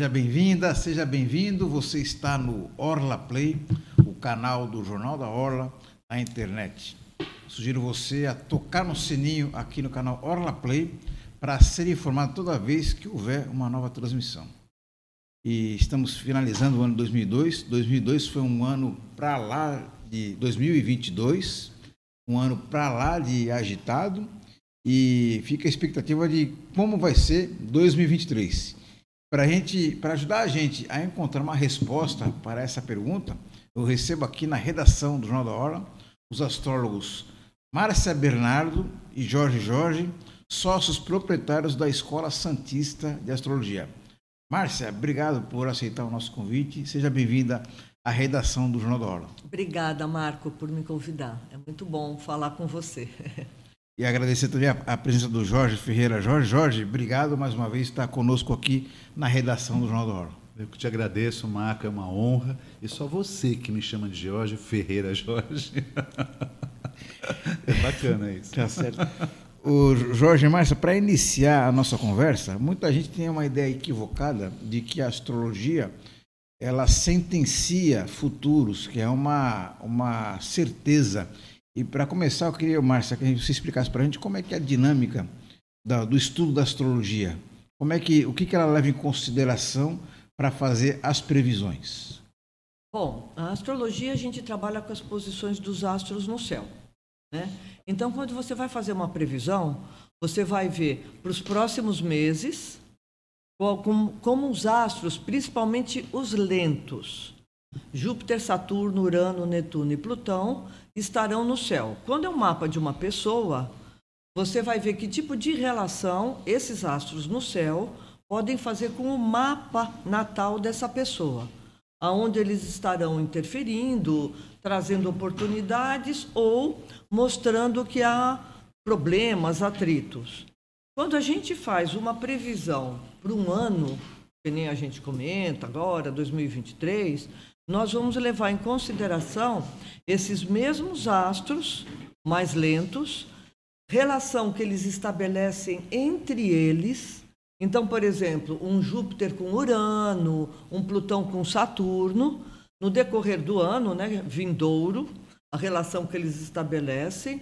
Seja bem-vinda, seja bem-vindo. Você está no Orla Play, o canal do Jornal da Orla na internet. Sugiro você a tocar no sininho aqui no canal Orla Play para ser informado toda vez que houver uma nova transmissão. E estamos finalizando o ano 2002. 2002 foi um ano para lá de 2022, um ano para lá de agitado e fica a expectativa de como vai ser 2023. Para gente, para ajudar a gente a encontrar uma resposta para essa pergunta, eu recebo aqui na redação do Jornal da Hora os astrólogos Márcia Bernardo e Jorge Jorge, sócios proprietários da Escola Santista de Astrologia. Márcia, obrigado por aceitar o nosso convite. Seja bem-vinda à redação do Jornal da Hora. Obrigada, Marco, por me convidar. É muito bom falar com você. E agradecer também a, a, presença do Jorge Ferreira. Jorge, Jorge, obrigado mais uma vez por estar conosco aqui na redação do Jornal da Hora. Eu que te agradeço, Marco, é uma honra. E só você que me chama de Jorge Ferreira Jorge. é bacana isso. Tá certo. O Jorge Márcia, para iniciar a nossa conversa, muita gente tem uma ideia equivocada de que a astrologia ela sentencia futuros, que é uma, uma certeza e para começar, eu queria, Márcia, que você explicasse para a gente como é que é a dinâmica da, do estudo da astrologia. Como é que, o que, que ela leva em consideração para fazer as previsões? Bom, a astrologia a gente trabalha com as posições dos astros no céu. Né? Então, quando você vai fazer uma previsão, você vai ver para os próximos meses como, como os astros, principalmente os lentos, Júpiter, Saturno, Urano, Netuno e Plutão, estarão no céu. Quando é um mapa de uma pessoa, você vai ver que tipo de relação esses astros no céu podem fazer com o mapa natal dessa pessoa, aonde eles estarão interferindo, trazendo oportunidades ou mostrando que há problemas, atritos. Quando a gente faz uma previsão para um ano, que nem a gente comenta agora, 2023, nós vamos levar em consideração esses mesmos astros mais lentos, relação que eles estabelecem entre eles. Então, por exemplo, um Júpiter com Urano, um Plutão com Saturno, no decorrer do ano, né, vindouro, a relação que eles estabelecem.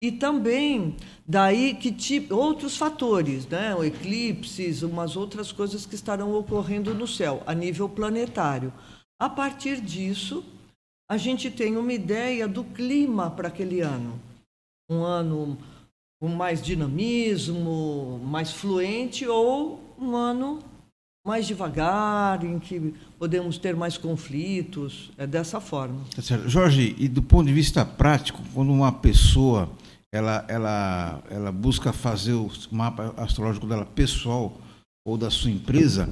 E também daí que tipo, outros fatores, né, eclipses, umas outras coisas que estarão ocorrendo no céu a nível planetário. A partir disso, a gente tem uma ideia do clima para aquele ano. Um ano com mais dinamismo, mais fluente, ou um ano mais devagar, em que podemos ter mais conflitos. É dessa forma. Tá. Jorge, e do ponto de vista prático, quando uma pessoa ela, ela, ela busca fazer o mapa astrológico dela pessoal ou da sua empresa,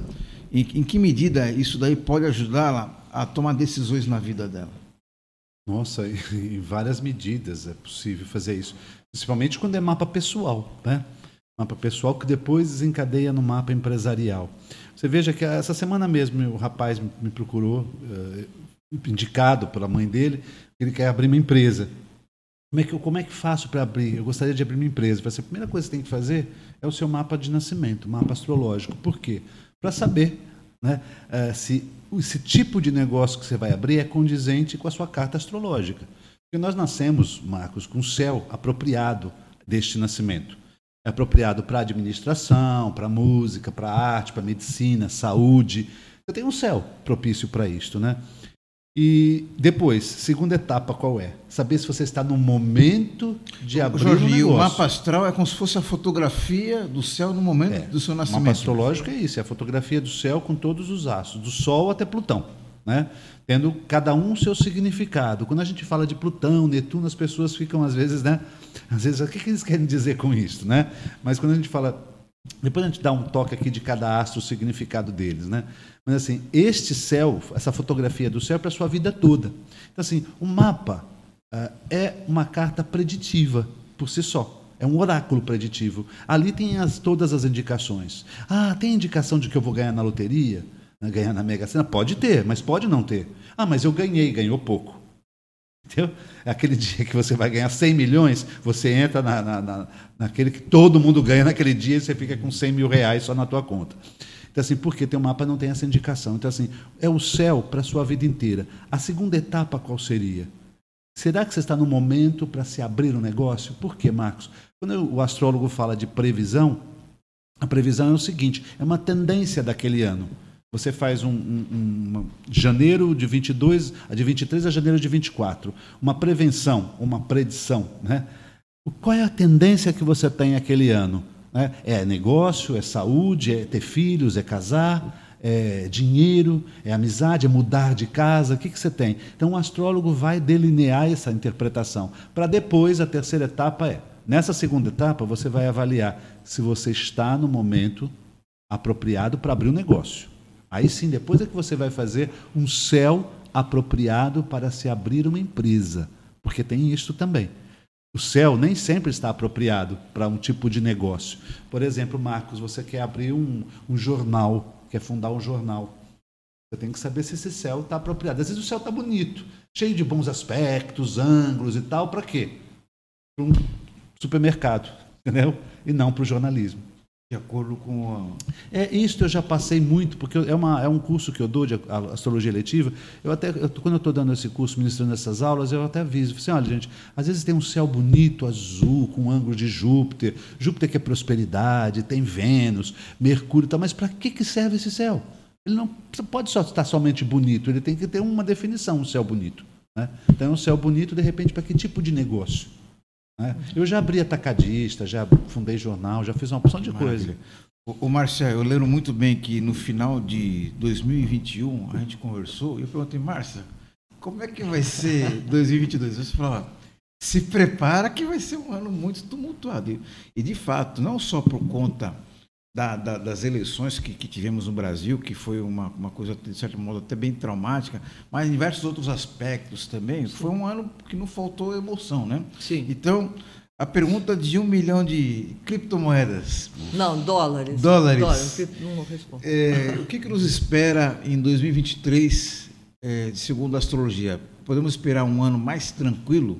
em, em que medida isso daí pode ajudá-la a tomar decisões na vida dela? Nossa, em várias medidas é possível fazer isso. Principalmente quando é mapa pessoal, né? Mapa pessoal que depois desencadeia no mapa empresarial. Você veja que essa semana mesmo o rapaz me procurou, uh, indicado pela mãe dele, ele quer abrir uma empresa. Como é que, como é que faço para abrir? Eu gostaria de abrir uma empresa. Assim, a primeira coisa que você tem que fazer é o seu mapa de nascimento, mapa astrológico. Por quê? Para saber né, uh, se esse tipo de negócio que você vai abrir é condizente com a sua carta astrológica. Porque nós nascemos, Marcos, com o céu apropriado deste nascimento. É apropriado para administração, para música, para arte, para medicina, saúde. Você tem um céu propício para isto, né? E depois, segunda etapa qual é? Saber se você está no momento de abrir Jorge, o negócio. o mapa astral é como se fosse a fotografia do céu no momento é, do seu nascimento. O mapa astrológico é isso, é a fotografia do céu com todos os astros, do Sol até Plutão, né? Tendo cada um o seu significado. Quando a gente fala de Plutão, Netuno, as pessoas ficam às vezes, né? Às vezes, o que eles querem dizer com isso, né? Mas quando a gente fala depois a gente dá um toque aqui de cada astro, o significado deles, né? Mas assim, este céu, essa fotografia do céu é para a sua vida toda. Então assim, o mapa uh, é uma carta preditiva por si só. É um oráculo preditivo. Ali tem as, todas as indicações. Ah, tem indicação de que eu vou ganhar na loteria? Ganhar na Mega Sena? Pode ter, mas pode não ter. Ah, mas eu ganhei, ganhou pouco. Entendeu? É aquele dia que você vai ganhar 100 milhões, você entra na, na, na, naquele que todo mundo ganha naquele dia e você fica com 100 mil reais só na tua conta. Então, assim, porque tem um mapa não tem essa indicação. Então, assim, é o céu para a sua vida inteira. A segunda etapa qual seria? Será que você está no momento para se abrir um negócio? Por quê, Marcos? Quando o astrólogo fala de previsão, a previsão é o seguinte: é uma tendência daquele ano. Você faz um, um, um, janeiro de 22, de 23 a janeiro de 24, uma prevenção, uma predição, né? Qual é a tendência que você tem aquele ano? Né? É negócio, é saúde, é ter filhos, é casar, é dinheiro, é amizade, é mudar de casa. O que, que você tem? Então, o astrólogo vai delinear essa interpretação. Para depois, a terceira etapa é: nessa segunda etapa, você vai avaliar se você está no momento apropriado para abrir um negócio. Aí sim, depois é que você vai fazer um céu apropriado para se abrir uma empresa. Porque tem isso também. O céu nem sempre está apropriado para um tipo de negócio. Por exemplo, Marcos, você quer abrir um, um jornal, quer fundar um jornal. Você tem que saber se esse céu está apropriado. Às vezes o céu está bonito, cheio de bons aspectos, ângulos e tal. Para quê? Para um supermercado, entendeu? E não para o jornalismo. De acordo com a... É, isso eu já passei muito, porque é, uma, é um curso que eu dou de astrologia eletiva. Eu até, eu, quando eu estou dando esse curso, ministrando essas aulas, eu até aviso. Assim, olha, gente, às vezes tem um céu bonito, azul, com um ângulo de Júpiter. Júpiter que é prosperidade, tem Vênus, Mercúrio e tal. Mas para que, que serve esse céu? Ele não pode só estar somente bonito, ele tem que ter uma definição, um céu bonito. Né? Então, é um céu bonito, de repente, para que tipo de negócio? Né? Eu já abri atacadista, já fundei jornal, já fiz uma opção de coisa. O, o Márcia, eu lembro muito bem que no final de 2021 a gente conversou e eu perguntei, Márcia, como é que vai ser 2022? Você falou, se prepara que vai ser um ano muito tumultuado. E, de fato, não só por conta da, da, das eleições que, que, tivemos no Brasil, que foi uma, uma coisa, de certo modo, até bem traumática, mas em diversos outros aspectos também, Sim. foi um ano que não faltou emoção, né? Sim. Então, a pergunta de um milhão de criptomoedas. Não, dólares. Dólares. dólares. Não respondo. É, o que, que nos espera em 2023, é, segundo a astrologia? Podemos esperar um ano mais tranquilo?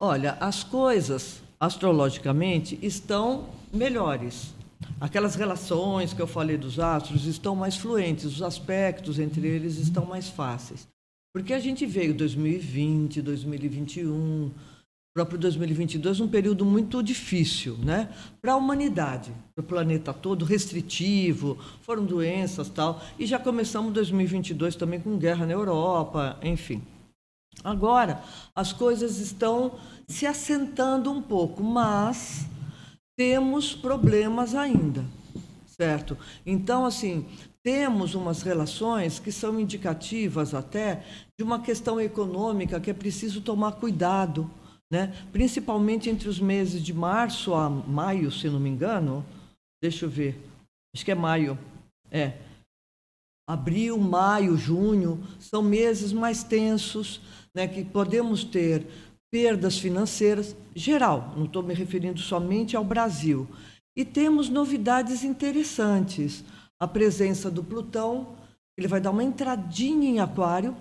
Olha, as coisas, astrologicamente, estão melhores. Aquelas relações que eu falei dos astros estão mais fluentes, os aspectos entre eles estão mais fáceis. Porque a gente veio 2020, 2021, próprio 2022, um período muito difícil né? para a humanidade, para o planeta todo, restritivo, foram doenças tal. E já começamos 2022 também com guerra na Europa, enfim. Agora, as coisas estão se assentando um pouco, mas temos problemas ainda, certo? Então, assim, temos umas relações que são indicativas até de uma questão econômica que é preciso tomar cuidado, né? principalmente entre os meses de março a maio, se não me engano. Deixa eu ver, acho que é maio. É. Abril, maio, junho são meses mais tensos, né, que podemos ter perdas financeiras, geral, não estou me referindo somente ao Brasil. E temos novidades interessantes. A presença do Plutão, ele vai dar uma entradinha em Aquário,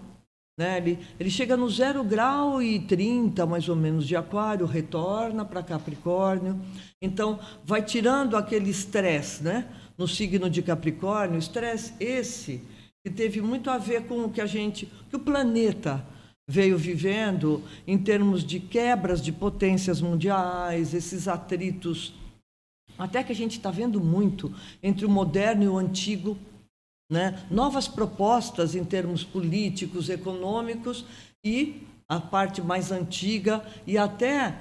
né? ele, ele chega no zero grau e 30 mais ou menos de Aquário, retorna para Capricórnio. Então, vai tirando aquele estresse né? no signo de Capricórnio, estresse esse que teve muito a ver com o que a gente, que o planeta veio vivendo em termos de quebras de potências mundiais, esses atritos, até que a gente está vendo muito entre o moderno e o antigo, né? novas propostas em termos políticos, econômicos e a parte mais antiga e até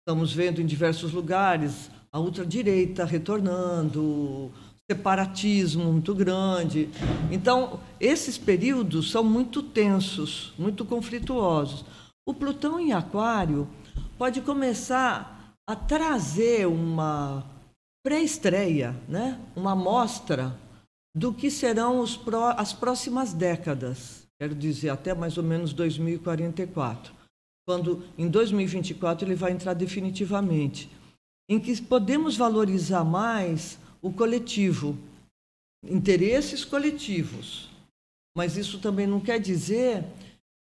estamos vendo em diversos lugares a ultradireita retornando, separatismo muito grande. Então, esses períodos são muito tensos, muito conflituosos. O Plutão em Aquário pode começar a trazer uma pré-estreia, né? uma amostra do que serão pró as próximas décadas, quero dizer, até mais ou menos 2044, quando em 2024 ele vai entrar definitivamente, em que podemos valorizar mais o coletivo, interesses coletivos. Mas isso também não quer dizer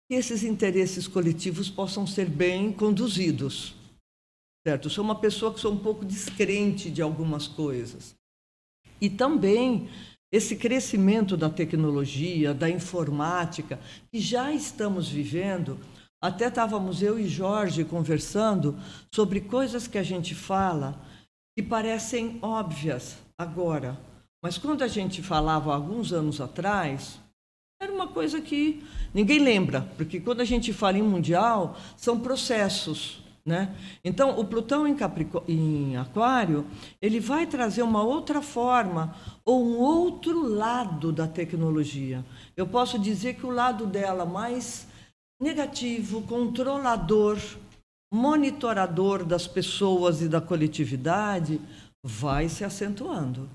que esses interesses coletivos possam ser bem conduzidos. Certo? Sou uma pessoa que sou um pouco descrente de algumas coisas. E também esse crescimento da tecnologia, da informática, que já estamos vivendo, até estávamos eu e Jorge conversando sobre coisas que a gente fala que parecem óbvias agora, mas quando a gente falava alguns anos atrás, era uma coisa que ninguém lembra, porque quando a gente fala em mundial, são processos. Né? Então, o Plutão em, Caprico... em Aquário, ele vai trazer uma outra forma ou um outro lado da tecnologia. Eu posso dizer que o lado dela mais negativo, controlador, monitorador das pessoas e da coletividade, vai se acentuando.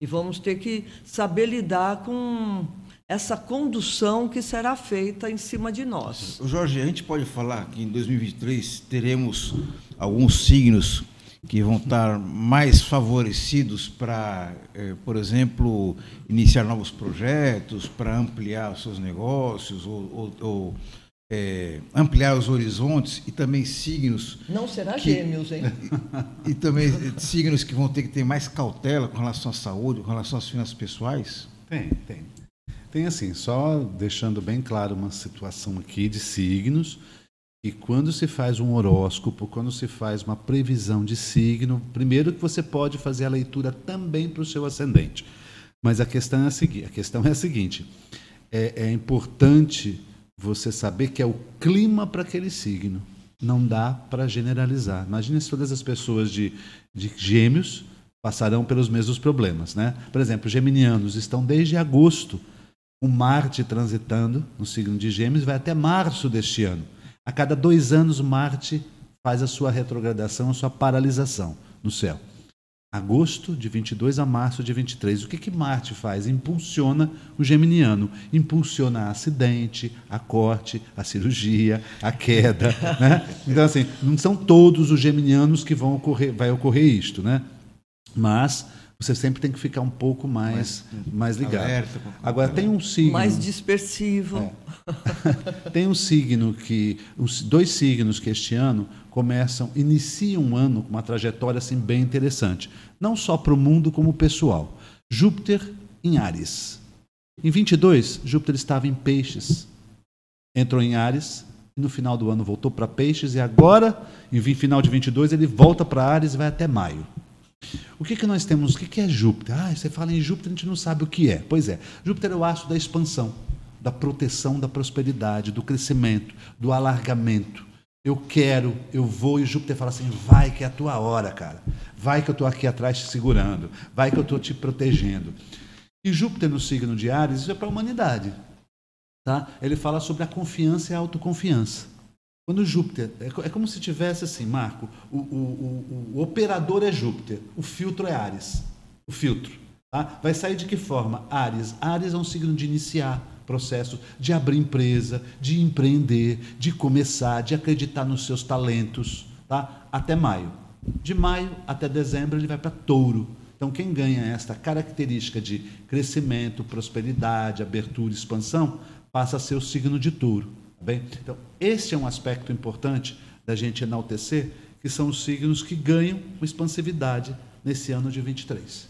E vamos ter que saber lidar com essa condução que será feita em cima de nós. Jorge, a gente pode falar que em 2023 teremos alguns signos que vão estar mais favorecidos para, eh, por exemplo, iniciar novos projetos, para ampliar os seus negócios ou, ou, ou é, ampliar os horizontes e também signos. Não será que, gêmeos, hein? E, e, também signos que vão ter que ter mais cautela com relação à saúde, com relação às finanças pessoais? Tem, tem. Tem assim, só deixando bem claro uma situação aqui de signos, que quando se faz um horóscopo, quando se faz uma previsão de signo, primeiro que você pode fazer a leitura também para o seu ascendente. Mas a questão é a seguinte, a questão é a seguinte é, é importante você saber que é o clima para aquele signo. Não dá para generalizar. Imagine se todas as pessoas de, de gêmeos passarão pelos mesmos problemas. Né? Por exemplo, geminianos estão desde agosto com Marte transitando no signo de Gêmeos, vai até março deste ano. A cada dois anos, Marte faz a sua retrogradação, a sua paralisação no céu agosto de 22 a março de 23. O que, que Marte faz? Impulsiona o geminiano, impulsiona acidente, a corte, a cirurgia, a queda. Né? Então, assim, não são todos os geminianos que vão ocorrer, vai ocorrer isto, né? Mas você sempre tem que ficar um pouco mais, mais, mais ligado. Alerta, Agora, tem um signo. Mais dispersivo. É. tem um signo que. Os dois signos que este ano começam, iniciam um ano com uma trajetória assim, bem interessante. Não só para o mundo, como pessoal. Júpiter em Ares. Em 22, Júpiter estava em Peixes. Entrou em Ares, no final do ano voltou para Peixes, e agora, em final de 22, ele volta para Ares e vai até maio. O que, que nós temos? O que, que é Júpiter? Ah, você fala em Júpiter, a gente não sabe o que é. Pois é, Júpiter é o aço da expansão, da proteção, da prosperidade, do crescimento, do alargamento. Eu quero, eu vou, e Júpiter fala assim: vai que é a tua hora, cara. Vai que eu estou aqui atrás te segurando. Vai que eu estou te protegendo. E Júpiter no signo de Ares, isso é para a humanidade. Tá? Ele fala sobre a confiança e a autoconfiança. Quando Júpiter, é, é como se tivesse assim, Marco, o, o, o, o, operador é Júpiter, o filtro é Ares. O filtro. Tá? Vai sair de que forma? Ares. Ares é um signo de iniciar processo, de abrir empresa, de empreender, de começar, de acreditar nos seus talentos, tá? até maio. De maio até dezembro ele vai para touro. Então, quem ganha esta característica de crescimento, prosperidade, abertura, expansão, passa a ser o signo de touro. Bem, então, este é um aspecto importante da gente enaltecer, que são os signos que ganham expansividade nesse ano de 23.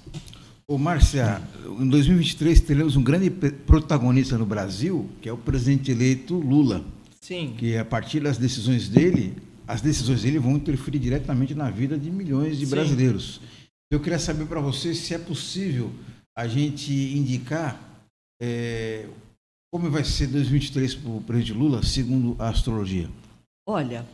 Ô, Márcia, em 2023 teremos um grande protagonista no Brasil, que é o presidente eleito Lula. Sim. Que a partir das decisões dele, as decisões dele vão interferir diretamente na vida de milhões de Sim. brasileiros. Eu queria saber para você se é possível a gente indicar é, como vai ser 2023 para o presidente Lula, segundo a astrologia? Olha,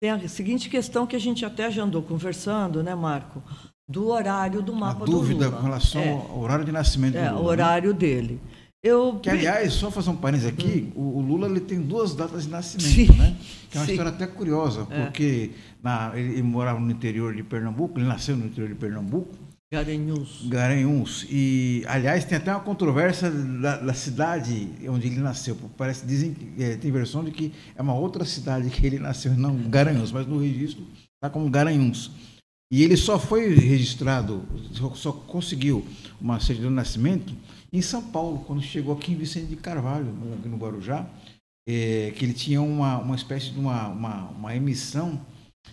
tem a seguinte questão que a gente até já andou conversando, né, Marco? Do horário do mapa a dúvida com relação é. ao horário de nascimento é, do Lula. o horário né? dele. Eu... Que, aliás, só fazer um parênteses aqui, hum. o, Lula ele tem duas datas de nascimento, Sim. né? Que é uma Sim. história até curiosa, é. porque na, ele, ele morava no interior de Pernambuco, ele nasceu no interior de Pernambuco, Garanhuns. Garanhuns. E, aliás, tem até uma controvérsia da, da cidade onde ele nasceu. Parece, dizem, é, tem versão de que é uma outra cidade que ele nasceu, não Garanhuns, mas no registro está como Garanhuns. E ele só foi registrado, só, conseguiu uma certidão de nascimento em São Paulo, quando chegou aqui em Vicente de Carvalho, no Guarujá, é, que ele tinha uma, uma espécie de uma, uma, uma emissão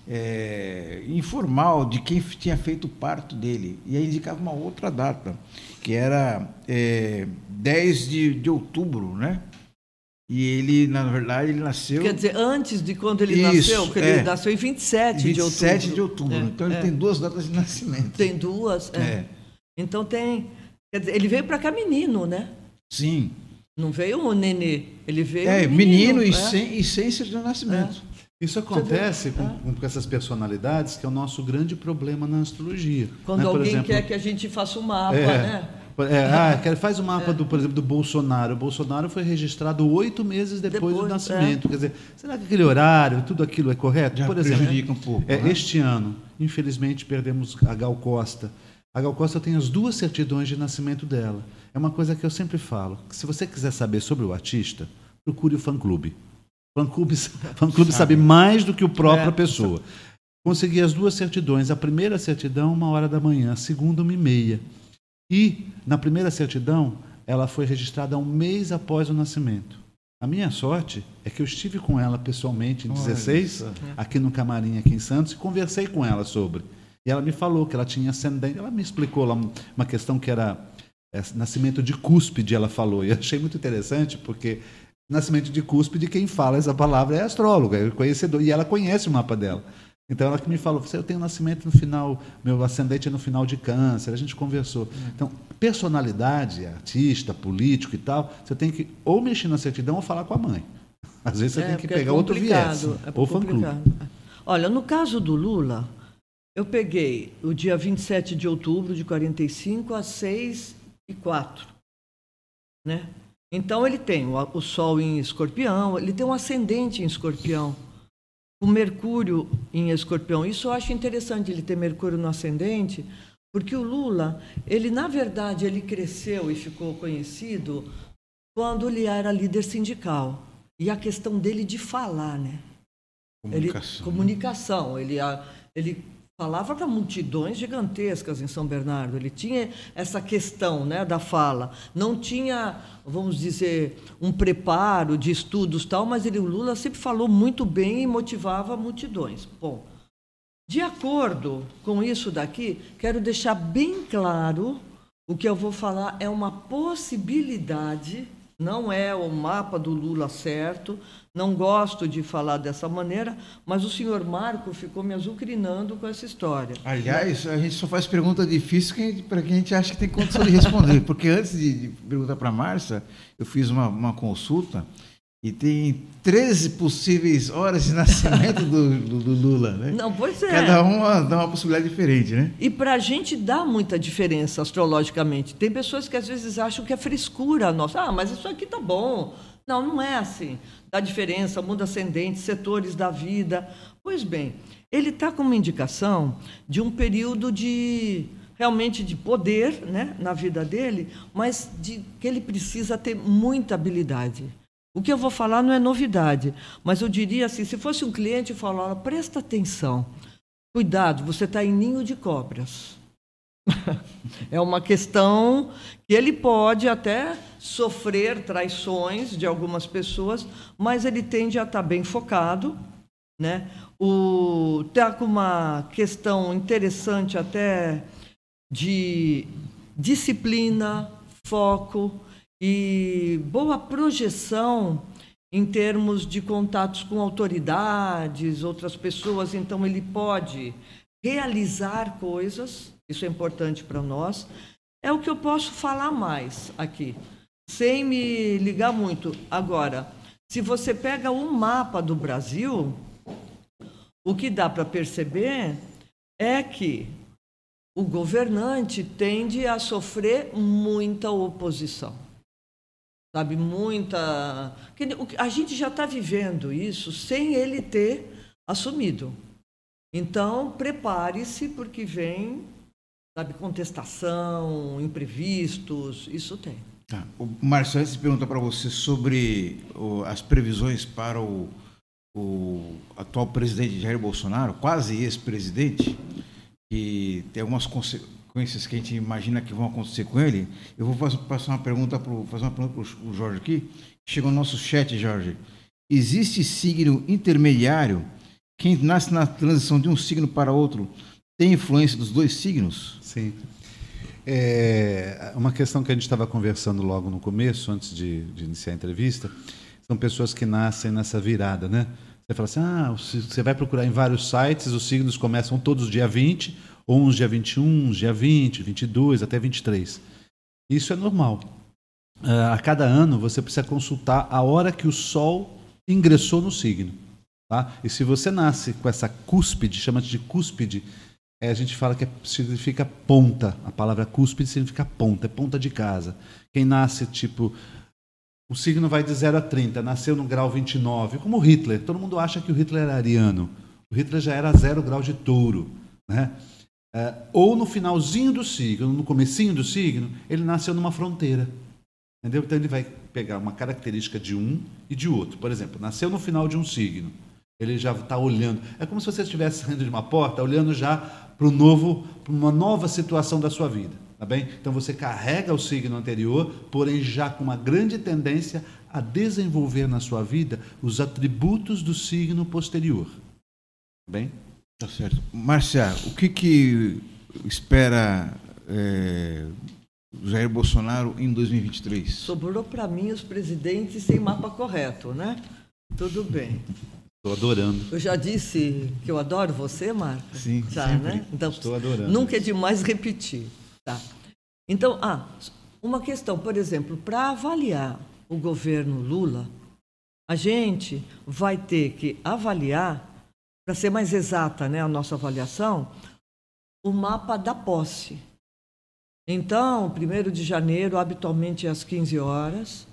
é, informal de quem tinha feito o parto dele. E aí indicava uma outra data, que era é, 10 de, de outubro, né? E ele, na verdade, ele nasceu. Quer dizer, antes de quando ele Isso, nasceu, porque é. ele nasceu em 27, 27 de outubro. de outubro. É, então ele é. tem duas datas de nascimento. Tem duas. é. É. Então tem. Quer dizer, ele veio para cá menino, né? Sim. Não veio um nenê. Ele veio. É, um menino, e, é. sem, e sem certidão de nascimento. Isso acontece com, com- com essas personalidades, que é o nosso grande problema na astrologia. Quando né? Alguém exemplo, quer que a gente faça um mapa, É. né? É, ah, quer- faz o mapa, do, por exemplo, do Bolsonaro. O Bolsonaro foi registrado oito meses depois, do Depois, é. nascimento. Quer dizer, será que aquele horário, tudo aquilo é correto? Já por exemplo, prejudica um pouco. é, né? este ano, infelizmente, perdemos a Gal Costa. A Gal Costa tem as duas certidões de nascimento dela. É uma coisa que eu sempre falo. que se você quiser saber sobre o artista, procure o fã-clube. O fã-clube fã-clube sabe mais do que o própria É. pessoa. Consegui as duas certidões. A primeira certidão, uma hora da manhã. A segunda, uma e meia. E, na primeira certidão, ela foi registrada um mês após o nascimento. A minha sorte é que eu estive com ela pessoalmente em Olha 16, só. aqui no camarim, aqui em Santos, e conversei com ela sobre. E ela me falou que ela tinha ascendente. Ela me explicou lá um- uma questão que era é, nascimento de cúspide, ela falou. E eu achei muito interessante, porque nascimento de cúspide, quem fala essa palavra é astróloga, é conhecedor. E ela conhece o mapa dela. Então ela que me falou, "Você, eu tenho nascimento no final, meu ascendente é no final de câncer, a gente conversou. Então, personalidade, artista, político e tal, você tem que ou mexer na certidão ou falar com a mãe. Às vezes você É, tem que é pegar outro viés. é ou fã-clube. complicado. Olha, no caso do Lula, eu peguei o dia 27 de outubro de 45 a 6 e 4. Né? Então ele tem o, o Sol em escorpião, ele tem um ascendente em escorpião, o Mercúrio em escorpião. Isso eu acho interessante ele ter Mercúrio no ascendente, porque o Lula, ele na verdade ele cresceu e ficou conhecido quando ele era líder sindical. E a questão dele de falar, né? Comunicação. Ele, comunicação. Ele, ele falava para multidões gigantescas em São Bernardo. Ele tinha essa questão né, da fala. Não tinha, vamos dizer, um preparo de estudos tal, mas ele, o Lula sempre falou muito bem e motivava multidões. Bom, de acordo com isso daqui, quero deixar bem claro o que eu vou falar é uma possibilidade, não é o mapa do Lula certo, não gosto de falar dessa maneira, mas o senhor Marco ficou me azucrinando com essa história. Aliás, a gente só faz pergunta difícil para quem a gente acha que tem condição de responder. Porque antes de, perguntar para a Márcia, eu fiz uma, uma consulta e tem 13 possíveis horas de nascimento do, do- do Lula. Né? Não, pois é. Cada uma dá uma possibilidade diferente, né? E para a gente dá muita diferença astrologicamente. Tem pessoas que às vezes acham que é frescura nossa. Ah, mas isso aqui tá bom. Não, não é assim. Dá diferença, muda ascendente, setores da vida. Pois bem, ele está com uma indicação de um período de realmente de poder né, na vida dele, mas de que ele precisa ter muita habilidade. O que eu vou falar não é novidade, mas eu diria assim, se fosse um cliente, eu falaria, presta atenção, Cuidado, você está em ninho de cobras. é uma questão que ele pode até sofrer traições de algumas pessoas, mas ele tende a estar bem focado, né? O tá com uma questão interessante até de disciplina, foco e boa projeção em termos de contatos com autoridades, outras pessoas, então ele pode realizar coisas, isso é importante para nós. É o que eu posso falar mais aqui, sem me ligar muito. Agora, se você pega um mapa do Brasil, o que dá para perceber é que o governante tende a sofrer muita oposição sabe, muita. A gente já está vivendo isso sem ele ter assumido. Então, prepare-se, porque vem, sabe, contestação, imprevistos, isso tem. Tá. O Márcio, antes de perguntar para você sobre o- as previsões para o, o atual presidente Jair Bolsonaro, quase ex-presidente, que tem algumas consequências que a gente imagina que vão acontecer com ele, eu vou passar uma pergunta fazer uma pergunta para o Jorge aqui. Chegou no nosso chat, Jorge. Existe signo intermediário quem nasce na transição de um signo para outro tem influência dos dois signos? Sim. É, uma questão que a gente estava conversando logo no começo, antes de, de, iniciar a entrevista, são pessoas que nascem nessa virada, né? Você fala assim, ah, você vai procurar em vários sites, os signos começam todos dia 20, ou uns dia 21, uns dia 20, 22, até 23. Isso é normal. Uh, a cada ano você precisa consultar a hora que o Sol ingressou no signo. Tá? E se você nasce com essa cúspide, chama de cúspide, é, a gente fala que é, significa ponta. A palavra cúspide significa ponta, é ponta de casa. Quem nasce, tipo, o signo vai de 0 a 30, nasceu no grau 29, como Hitler. Todo mundo acha que o Hitler era ariano. O Hitler já era zero grau de touro. Né? É, ou no finalzinho do signo, no comecinho do signo, ele nasceu numa fronteira. Entendeu? Então ele vai pegar uma característica de um e de outro. Por exemplo, nasceu no final de um signo. Ele já está olhando. É como se você estivesse saindo de uma porta, olhando já para um novo, para uma nova situação da sua vida. Tá bem? Então você carrega o signo anterior, porém já com uma grande tendência a desenvolver na sua vida os atributos do signo posterior. Tá bem? Tá certo. Márcia, o que, que espera é, Jair Bolsonaro em 2023? Sobrou para mim os presidentes sem mapa correto, né? Tudo bem. Estou adorando. Eu já disse que eu adoro você, Marca? Sim, já, sempre. né? Então, Estou adorando. Nunca é demais repetir. Tá. Então, ah, uma questão, por exemplo, para avaliar o governo Lula, a gente vai ter que avaliar para ser mais exata né, a nossa avaliação, o mapa da posse. Então, 1 de janeiro, habitualmente às 15 horas.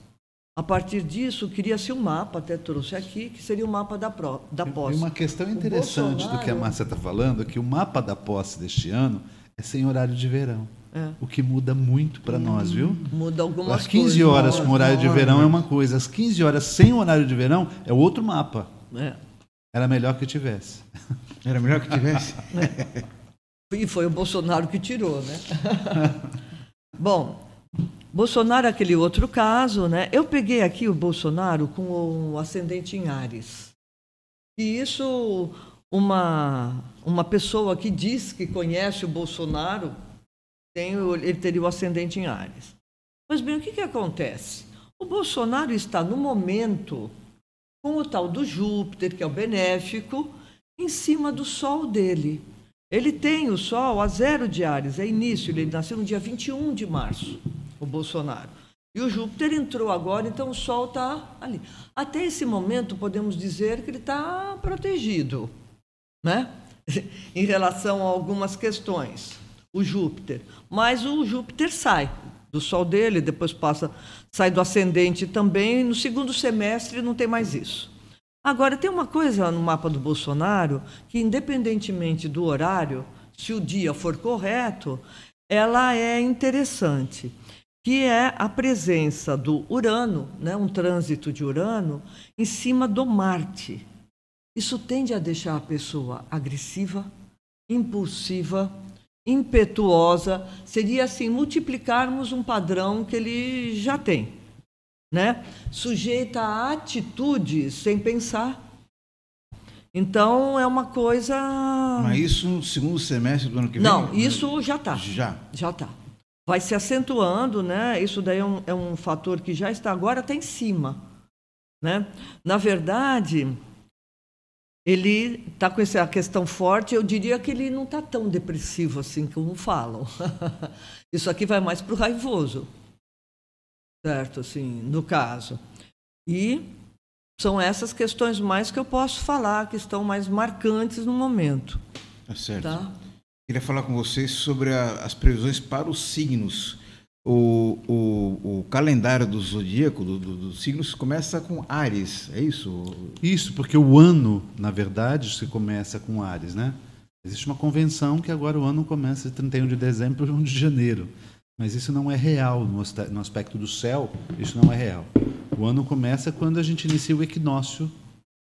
A partir disso, cria-se um mapa, até trouxe aqui, que seria o mapa da, pro, da posse. E uma questão interessante Bolsonaro... do que a Márcia está falando é que o mapa da posse deste ano é sem horário de verão. É. O que muda muito para nós, viu? Muda algumas coisas. Às 15 horas com horário de verão é uma coisa, às 15 horas sem horário de verão é outro mapa. É. Era melhor que tivesse. Era melhor que tivesse? e foi o Bolsonaro que tirou, né? Bom, Bolsonaro é aquele outro caso, né? Eu peguei aqui o Bolsonaro com o ascendente em Ares. E isso, uma, uma pessoa que diz que conhece o Bolsonaro, tem, ele teria o ascendente em Ares. Mas bem, o que, que acontece? O Bolsonaro está no momento com o tal do Júpiter, que é o benéfico, em cima do Sol dele. Ele tem o Sol a zero de Ares, é início, ele nasceu no dia 21 de março, o Bolsonaro. E o Júpiter entrou agora, então o Sol está ali. Até esse momento, podemos dizer que ele está protegido, né? em relação a algumas questões, o Júpiter. Mas o Júpiter sai do Sol dele, depois passa, sai do ascendente também, no segundo semestre não tem mais isso. Agora, tem uma coisa no mapa do Bolsonaro que, independentemente do horário, se o dia for correto, ela é interessante, que é a presença do Urano, né, um trânsito de Urano, em cima do Marte. Isso tende a deixar a pessoa agressiva, impulsiva, impetuosa, seria assim multiplicarmos um padrão que ele já tem, né? Sujeita a atitudes sem pensar. Então é uma coisa. Mas isso no segundo semestre do ano que vem? Não, isso já está. Já. Já está. Vai se acentuando, né? Isso daí é um, é um fator que já está agora até em cima, né? Na verdade, ele está com essa questão forte. Eu diria que ele não está tão depressivo assim como falam. Isso aqui vai mais para o raivoso, certo? Assim, no caso. E são essas questões mais que eu posso falar, que estão mais marcantes no momento. Tá certo. Tá? Queria falar com vocês sobre a, as previsões para os signos o, o, o calendário do zodíaco, dos do, do signos, começa com Ares, é isso? Isso, porque o ano, na verdade, se começa com Ares, né? Existe uma convenção que agora o ano começa de 31 de dezembro para 1 de janeiro. Mas isso não é real no aspecto do céu, isso não é real. O ano começa quando a gente inicia o equinócio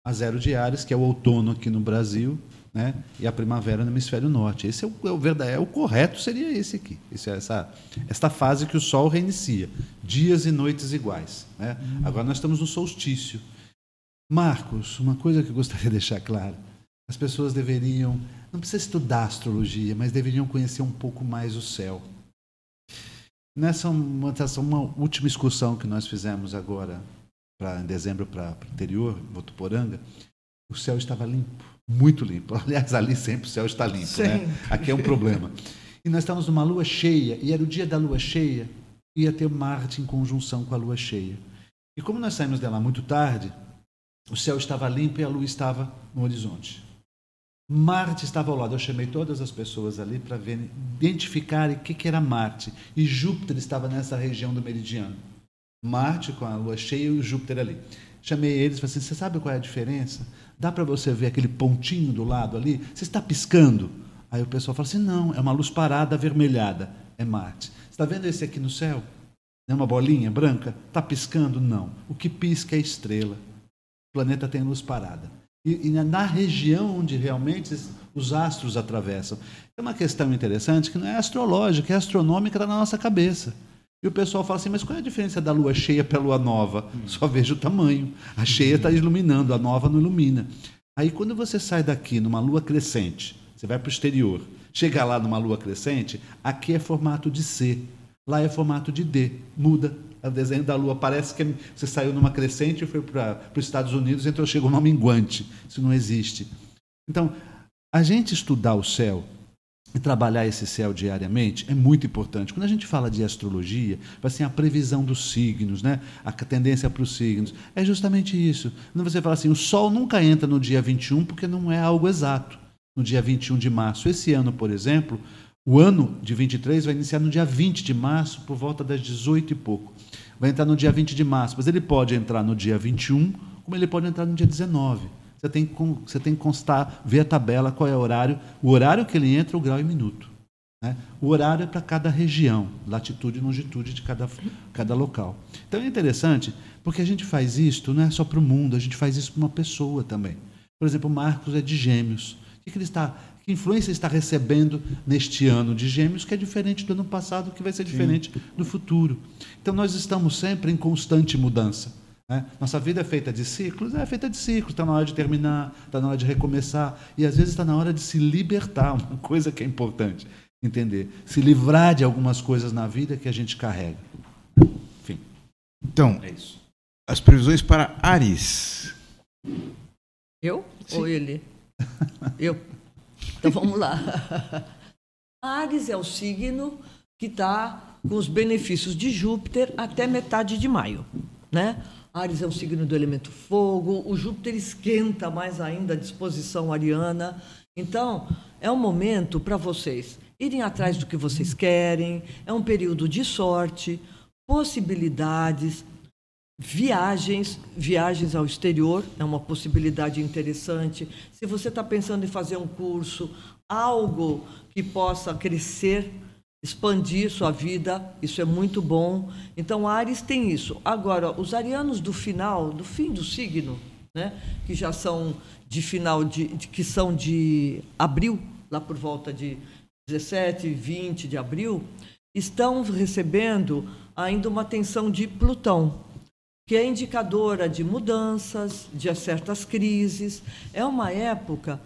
a zero de Ares, que é o outono aqui no Brasil, né? e a primavera no hemisfério norte. Esse é o, é o verdade, é o correto seria esse aqui. Esse, é essa, esta fase que o Sol reinicia, dias e noites iguais. Né? Agora nós estamos no solstício. Marcos, uma coisa que eu gostaria de deixar clara. as pessoas deveriam, não precisa estudar astrologia, mas deveriam conhecer um pouco mais o céu. Nessa uma, uma última excursão que nós fizemos agora, pra, em dezembro, para o interior, Votuporanga, o céu estava limpo, muito limpo. Aliás, ali sempre o céu está limpo, né? Aqui é um problema. E nós estávamos numa lua cheia, e era o dia da lua cheia, ia ter Marte em conjunção com a lua cheia. E como nós saímos dela muito tarde, o céu estava limpo e a lua estava no horizonte. Marte estava ao lado. Eu chamei todas as pessoas ali para identificar o que, que era Marte. E Júpiter estava nessa região do meridiano. Marte com a lua cheia e o Júpiter ali. Chamei eles e falei assim: Você sabe qual é a diferença? Dá para você ver aquele pontinho do lado ali? Você está piscando? Aí o pessoal fala assim: Não, é uma luz parada avermelhada. É Marte. Está vendo esse aqui no céu? É uma bolinha branca? Está piscando? Não. O que pisca é estrela. O planeta tem luz parada. E, e, na região onde realmente os astros atravessam. É uma questão interessante que não é astrológica, é astronômica, na nossa cabeça. E o pessoal fala assim, mas qual é a diferença da lua cheia para a lua nova? Hum. Só vejo o tamanho. A cheia está iluminando, a nova não ilumina. Aí quando você sai daqui numa lua crescente, você vai para o exterior, chega lá numa lua crescente, aqui é formato de C, lá é formato de D, muda o desenho da Lua. Parece que você saiu numa crescente e foi para os Estados Unidos, então chegou numa minguante. Isso não existe. Então, a gente estudar o céu e trabalhar esse céu diariamente é muito importante. Quando a gente fala de astrologia, assim, a previsão dos signos, né? a tendência para os signos, é justamente isso. Quando você fala assim, o Sol nunca entra no dia 21 porque não é algo exato. No dia 21 de março. Esse ano, por exemplo, o ano de 23 vai iniciar no dia 20 de março, por volta das 18 e pouco. Vai entrar no dia 20 de março, mas ele pode entrar no dia 21, como ele pode entrar no dia 19. Você tem que, você tem que constar, ver a tabela, qual é o horário, o horário que ele entra, o grau e minuto. Né? O horário é para cada região, latitude e longitude de cada, cada local. Então é interessante, porque a gente faz isso não é só para o mundo, a gente faz isso para uma pessoa também. Por exemplo, o Marcos é de Gêmeos. O que ele está que influência está recebendo neste ano de Gêmeos, que é diferente do ano passado, que vai ser diferente Sim. do futuro. Então, nós estamos sempre em constante mudança. Né? Nossa vida é feita de ciclos, é feita de ciclos. Está na hora de terminar, está na hora de recomeçar. E às vezes está na hora de se libertar, uma coisa que é importante entender. Se livrar de algumas coisas na vida que a gente carrega. Enfim. Então, é isso. As previsões para Ares. Eu Sim. ou ele? Eu. Então vamos lá. Ares é o signo que está com os benefícios de Júpiter até metade de maio, né? Ares é o signo do elemento fogo, o Júpiter esquenta mais ainda a disposição ariana. Então, é um momento para vocês irem atrás do que vocês querem, é um período de sorte, possibilidades, Viagens, viagens ao exterior é uma possibilidade interessante. Se você está pensando em fazer um curso, algo que possa crescer, expandir sua vida, isso é muito bom. Então, Ares tem isso. Agora, os arianos do final, do fim do signo, né, que já são de final de, de que são de abril, lá por volta de 17, 20 de abril, estão recebendo ainda uma atenção de Plutão que é indicadora de mudanças, de certas crises. É uma época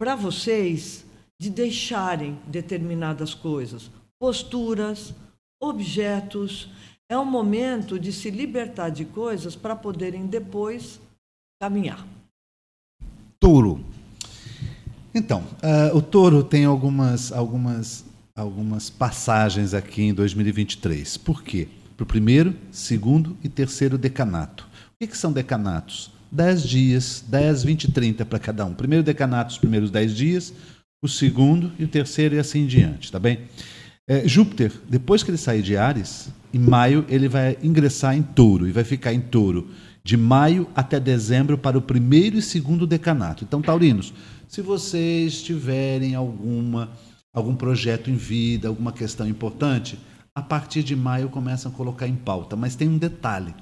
para vocês de deixarem determinadas coisas, posturas, objetos. É um momento de se libertar de coisas para poderem depois caminhar. Touro. Então, uh, o touro tem algumas, algumas, algumas passagens aqui em 2023. Por quê? para o primeiro, segundo e terceiro decanato. O que, que são decanatos? Dez dias, dez, vinte, trinta para cada um. Primeiro decanato, os primeiros dez dias, o segundo e o terceiro e assim em diante, tá bem? É, Júpiter, depois que ele sair de Ares, em maio ele vai ingressar em touro e vai ficar em touro de maio até dezembro para o primeiro e segundo decanato. Então, taurinos, se vocês tiverem alguma algum projeto em vida, alguma questão importante, a partir de maio começam a colocar em pauta. Mas tem um detalhe.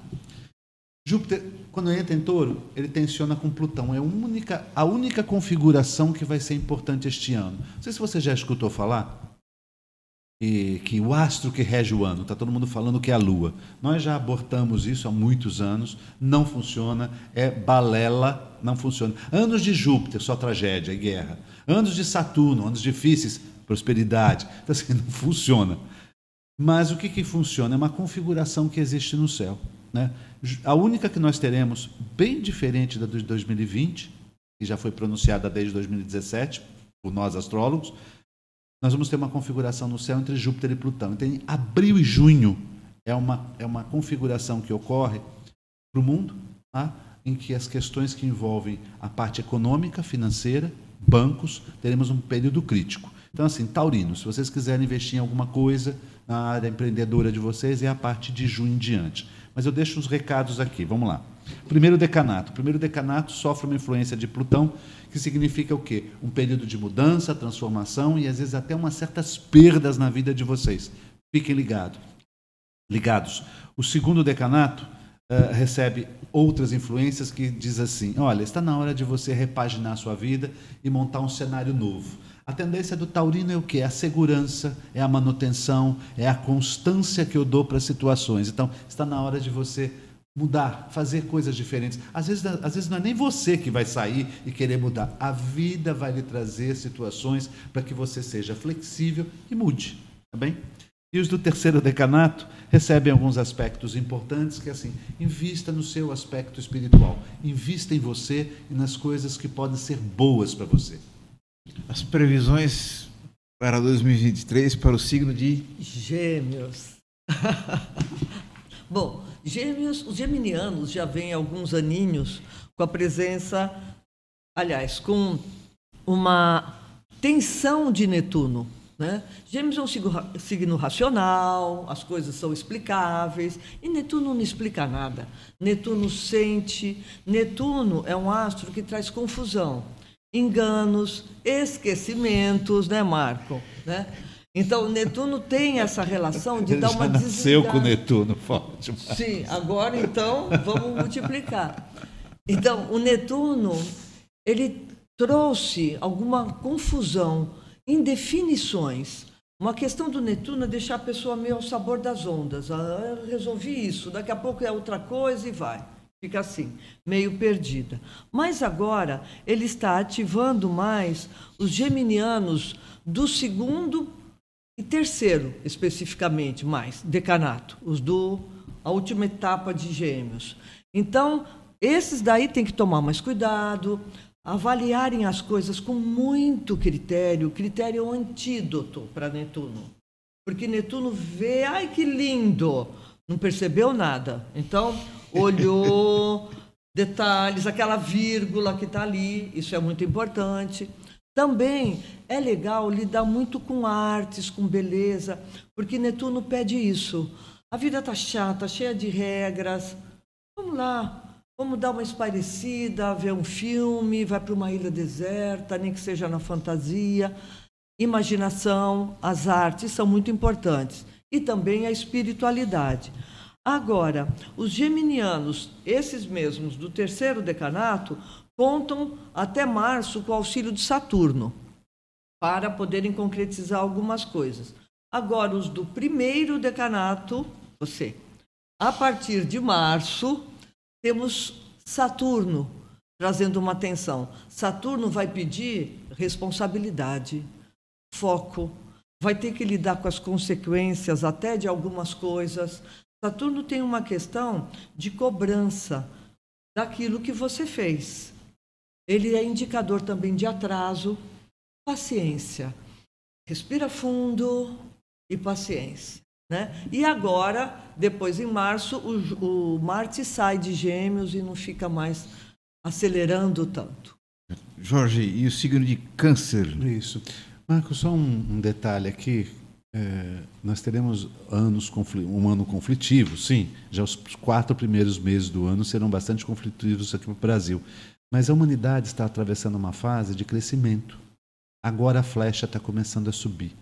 Júpiter, quando entra em touro, ele tensiona com Plutão. É a única, a única configuração que vai ser importante este ano. Não sei se você já escutou falar. Que o astro que rege o ano, está todo mundo falando que é a Lua. Nós já abortamos isso há muitos anos, não funciona, é balela, não funciona. Anos de Júpiter, só tragédia e guerra. Anos de Saturno, anos difíceis, prosperidade. Então, assim, não funciona. Mas o que, que funciona? É uma configuração que existe no céu. Né? A única que nós teremos, bem diferente da de 2020, que já foi pronunciada desde 2017 por nós astrólogos, nós vamos ter uma configuração no céu entre Júpiter e Plutão. Então, em abril e junho é uma, é uma configuração que ocorre para o mundo, tá? em que as questões que envolvem a parte econômica, financeira, bancos, teremos um período crítico. Então, assim, Taurino, se vocês quiserem investir em alguma coisa na área empreendedora de vocês, é a parte de junho em diante. Mas eu deixo os recados aqui, vamos lá. Primeiro decanato. O primeiro decanato sofre uma influência de Plutão, que significa o quê? Um período de mudança, transformação e às vezes até umas certas perdas na vida de vocês. Fiquem ligados. Ligados. O segundo decanato uh, recebe outras influências que diz assim: olha, está na hora de você repaginar a sua vida e montar um cenário novo. A tendência do taurino é o que? É a segurança, é a manutenção, é a constância que eu dou para as situações. Então, está na hora de você mudar, fazer coisas diferentes. Às vezes, às vezes não é nem você que vai sair e querer mudar. A vida vai lhe trazer situações para que você seja flexível e mude. Tá bem? E os do terceiro decanato recebem alguns aspectos importantes, que é assim, invista no seu aspecto espiritual, invista em você e nas coisas que podem ser boas para você. As previsões para 2023 para o signo de Gêmeos. Bom, Gêmeos, os geminianos já vêm alguns aninhos com a presença, aliás, com uma tensão de Netuno. Né? Gêmeos é um signo racional, as coisas são explicáveis, e Netuno não explica nada. Netuno sente. Netuno é um astro que traz confusão, enganos, esquecimentos, né, Marco? Né? Então, Netuno tem essa relação de Ele dar uma já nasceu com Netuno forte. Sim, agora então vamos multiplicar. Então, o Netuno, ele trouxe alguma confusão, indefinições. Uma questão do Netuno é deixar a pessoa meio ao sabor das ondas. Ah, resolvi isso, daqui a pouco é outra coisa e vai. Fica assim, meio perdida. Mas agora ele está ativando mais os geminianos do segundo e terceiro, especificamente, mais, decanato, os do a última etapa de gêmeos. Então, esses daí tem que tomar mais cuidado, avaliarem as coisas com muito critério. Critério é um antídoto para Netuno. Porque Netuno vê, ai que lindo, não percebeu nada. Então, olhou detalhes, aquela vírgula que está ali, isso é muito importante. Também é legal lidar muito com artes, com beleza, porque Netuno pede isso. A vida está chata, cheia de regras. Vamos lá, vamos dar uma espairecida, ver um filme, vai para uma ilha deserta, nem que seja na fantasia. Imaginação, as artes são muito importantes. E também a espiritualidade. Agora, os geminianos, esses mesmos do terceiro decanato, contam até março com o auxílio de Saturno, para poderem concretizar algumas coisas. Agora, os do primeiro decanato, você, a partir de março, temos Saturno trazendo uma atenção. Saturno vai pedir responsabilidade, foco, vai ter que lidar com as consequências até de algumas coisas. Saturno tem uma questão de cobrança daquilo que você fez. Ele é indicador também de atraso, paciência. Respira fundo e paciência. Né? E agora, depois em março, o, o Marte sai de Gêmeos e não fica mais acelerando tanto. Jorge, e o signo de Câncer? Isso. Marco, só um, um detalhe aqui. É, nós teremos anos um ano conflitivo, sim. Já os quatro primeiros meses do ano serão bastante conflitivos aqui no Brasil. Mas a humanidade está atravessando uma fase de crescimento. Agora a flecha está começando a subir.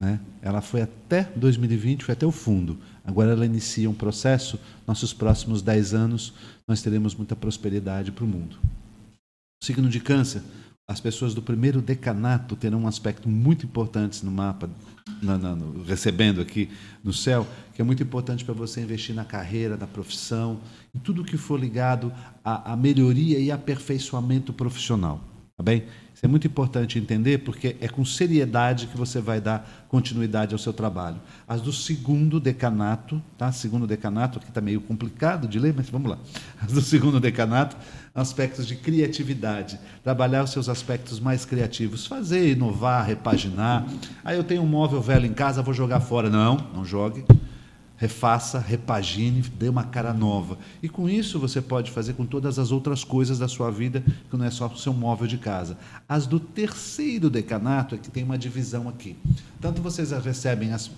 Né? Ela foi até 2020, foi até o fundo. Agora ela inicia um processo. Nossos próximos 10 anos, nós teremos muita prosperidade para o mundo. Signo de Câncer, as pessoas do primeiro decanato terão um aspecto muito importante no mapa, na, na, no, recebendo aqui no céu, que é muito importante para você investir na carreira, na profissão, em tudo que for ligado à, à melhoria e aperfeiçoamento profissional. Tá bem? Isso é muito importante entender, porque é com seriedade que você vai dar continuidade ao seu trabalho. As do segundo decanato, tá? Segundo decanato, aqui está meio complicado de ler, mas vamos lá. As do segundo decanato, aspectos de criatividade. Trabalhar os seus aspectos mais criativos. Fazer, inovar, repaginar. Aí eu tenho um móvel velho em casa, vou jogar fora. Não, não jogue refaça, repagine, dê uma cara nova. E com isso você pode fazer com todas as outras coisas da sua vida, que não é só o seu móvel de casa. As do terceiro decanato é que tem uma divisão aqui. Tanto vocês recebem as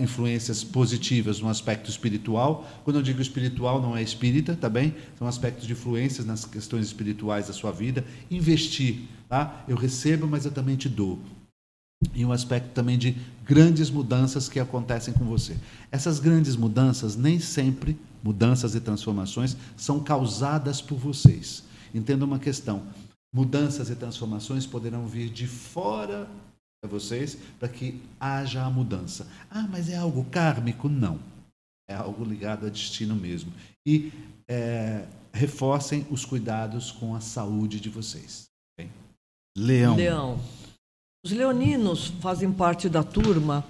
influências positivas no aspecto espiritual. Quando eu digo espiritual, não é espírita, tá bem? São aspectos de influências nas questões espirituais da sua vida. Investir, tá? Eu recebo, mas eu também te dou e um aspecto também de grandes mudanças que acontecem com você. Essas grandes mudanças, nem sempre, mudanças e transformações, são causadas por vocês. Entenda uma questão: mudanças e transformações poderão vir de fora de vocês para que haja a mudança. Ah, mas é algo kármico? Não. É algo ligado a destino mesmo. E é, reforcem os cuidados com a saúde de vocês. Okay? Leão. Leão. Os leoninos fazem parte da turma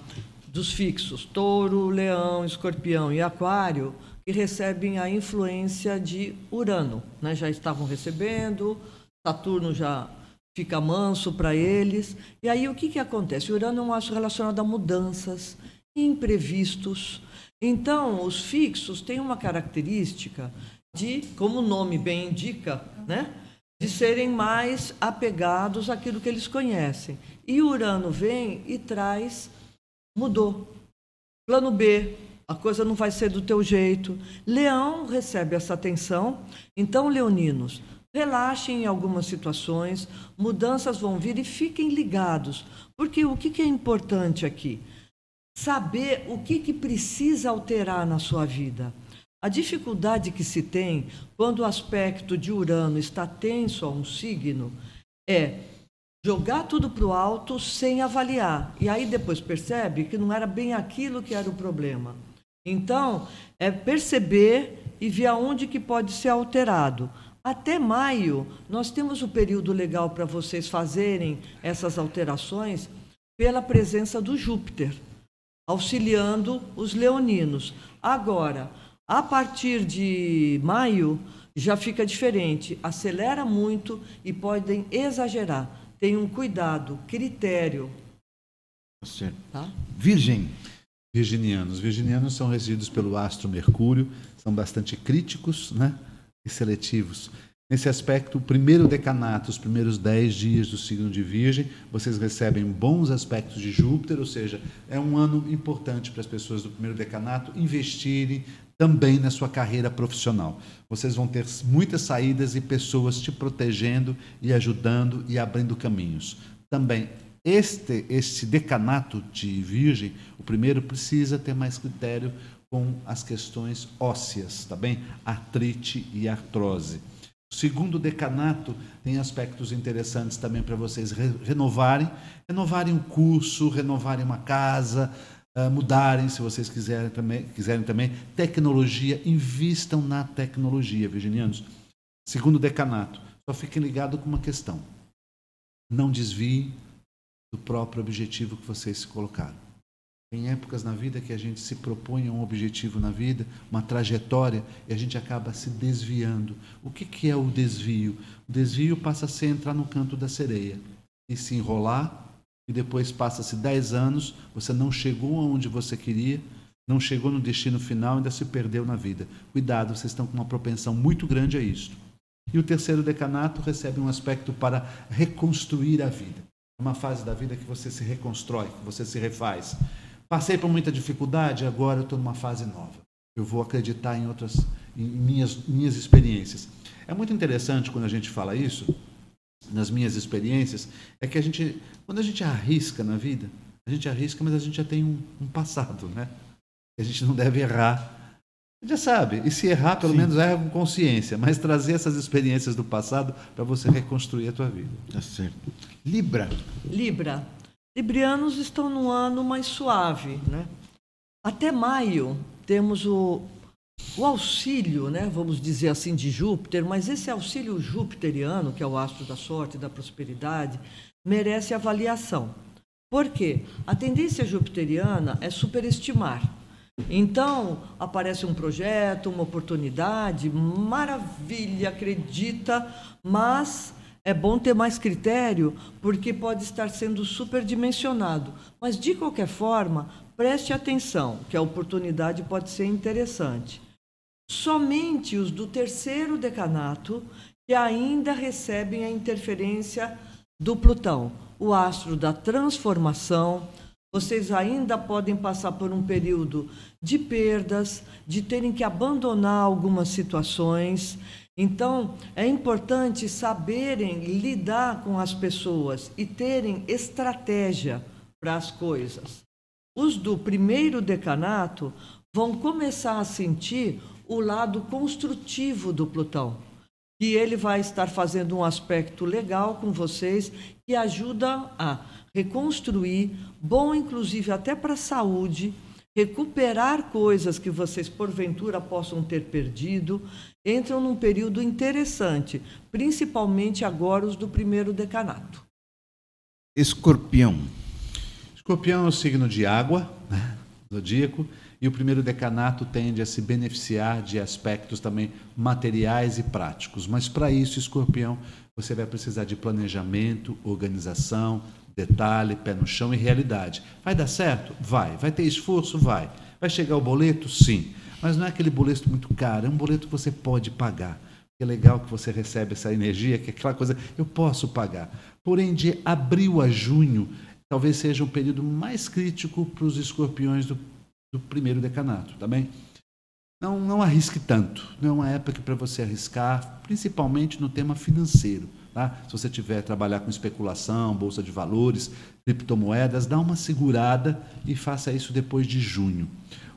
dos fixos, touro, leão, escorpião e aquário, que recebem a influência de Urano. Né? Já estavam recebendo, Saturno já fica manso para eles. E aí o que, que acontece? Urano é um astro relacionado a mudanças, imprevistos. Então, os fixos têm uma característica de, como o nome bem indica, né? de serem mais apegados àquilo que eles conhecem. E Urano vem e traz, mudou. Plano B, a coisa não vai ser do teu jeito. Leão recebe essa atenção. Então, leoninos, relaxem em algumas situações, mudanças vão vir e fiquem ligados. Porque o que é importante aqui? Saber o que, que precisa alterar na sua vida. A dificuldade que se tem quando o aspecto de Urano está tenso a um signo é jogar tudo para o alto sem avaliar. E aí depois percebe que não era bem aquilo que era o problema. Então, é perceber e ver aonde que pode ser alterado. Até maio, nós temos o período legal para vocês fazerem essas alterações pela presença do Júpiter, auxiliando os leoninos. Agora, a partir de maio, já fica diferente, acelera muito e podem exagerar tenham cuidado, critério. Certo. Tá? Virgem. Virginianos. Virginianos são regidos pelo astro Mercúrio, são bastante críticos né? E seletivos. Nesse aspecto, o primeiro decanato, os primeiros dez dias do signo de Virgem, vocês recebem bons aspectos de Júpiter, ou seja, é um ano importante para as pessoas do primeiro decanato investirem também na sua carreira profissional. Vocês vão ter muitas saídas e pessoas te protegendo e ajudando e abrindo caminhos. Também este este decanato de Virgem, o primeiro precisa ter mais critério com as questões ósseas, tá bem? Artrite e artrose. O segundo decanato tem aspectos interessantes também para vocês renovarem, renovarem um curso, renovarem uma casa, uh, mudarem, se vocês quiserem também, quiserem também. Tecnologia, invistam na tecnologia, virginianos. Segundo decanato, só fiquem ligados com uma questão. Não desviem do próprio objetivo que vocês se colocaram. Tem épocas na vida que a gente se propõe a um objetivo na vida, uma trajetória, e a gente acaba se desviando. O que, que é o desvio? O desvio passa a ser entrar no canto da sereia e se enrolar e depois passa-se 10 anos, você não chegou aonde você queria, não chegou no destino final, ainda se perdeu na vida. Cuidado, vocês estão com uma propensão muito grande a isso. E o terceiro decanato recebe um aspecto para reconstruir a vida. É uma fase da vida que você se reconstrói, que você se refaz. Passei por muita dificuldade, agora eu estou numa fase nova. Eu vou acreditar em outras, em minhas, minhas experiências. É muito interessante quando a gente fala isso, nas minhas experiências, é que a gente, quando a gente arrisca na vida, a gente arrisca, mas a gente já tem um, um passado, né? A gente não deve errar Já sabe, e se errar, pelo Sim. menos erra com consciência, mas trazer essas experiências do passado para você reconstruir a tua vida. Tá certo. Libra. Libra. Librianos estão num ano mais suave, né? Até maio temos o, o auxílio, né, vamos dizer assim, de Júpiter, mas esse auxílio jupiteriano, que é o astro da sorte da prosperidade, merece avaliação. Por quê? A tendência jupiteriana é superestimar. Então, aparece um projeto, uma oportunidade, maravilha, acredita, mas é bom ter mais critério, porque pode estar sendo superdimensionado. Mas, de qualquer forma, preste atenção, que a oportunidade pode ser interessante. Somente os do terceiro decanato que ainda recebem a interferência do Plutão, o astro da transformação, vocês ainda podem passar por um período de perdas, de terem que abandonar algumas situações. Então, é importante saberem lidar com as pessoas e terem estratégia para as coisas. Os do primeiro decanato vão começar a sentir o lado construtivo do Plutão. E ele vai estar fazendo um aspecto legal com vocês que ajuda a reconstruir, bom inclusive até para a saúde, recuperar coisas que vocês porventura possam ter perdido, entram num período interessante, principalmente agora os do primeiro decanato. Escorpião. Escorpião é o signo de água, né? zodíaco, e o primeiro decanato tende a se beneficiar de aspectos também materiais e práticos. Mas para isso, escorpião, você vai precisar de planejamento, organização, detalhe, pé no chão e realidade. Vai dar certo? Vai. Vai ter esforço? Vai. Vai chegar o boleto? Sim. Mas não é aquele boleto muito caro, é um boleto que você pode pagar. É legal que você recebe essa energia, que é aquela coisa, eu posso pagar. Porém, de abril a junho, talvez seja um período mais crítico para os escorpiões do, do primeiro decanato, tá bem? Não, não arrisque tanto. Não é uma época para você arriscar, principalmente no tema financeiro. Tá? Se você tiver trabalhar com especulação, bolsa de valores, criptomoedas, dá uma segurada e faça isso depois de junho.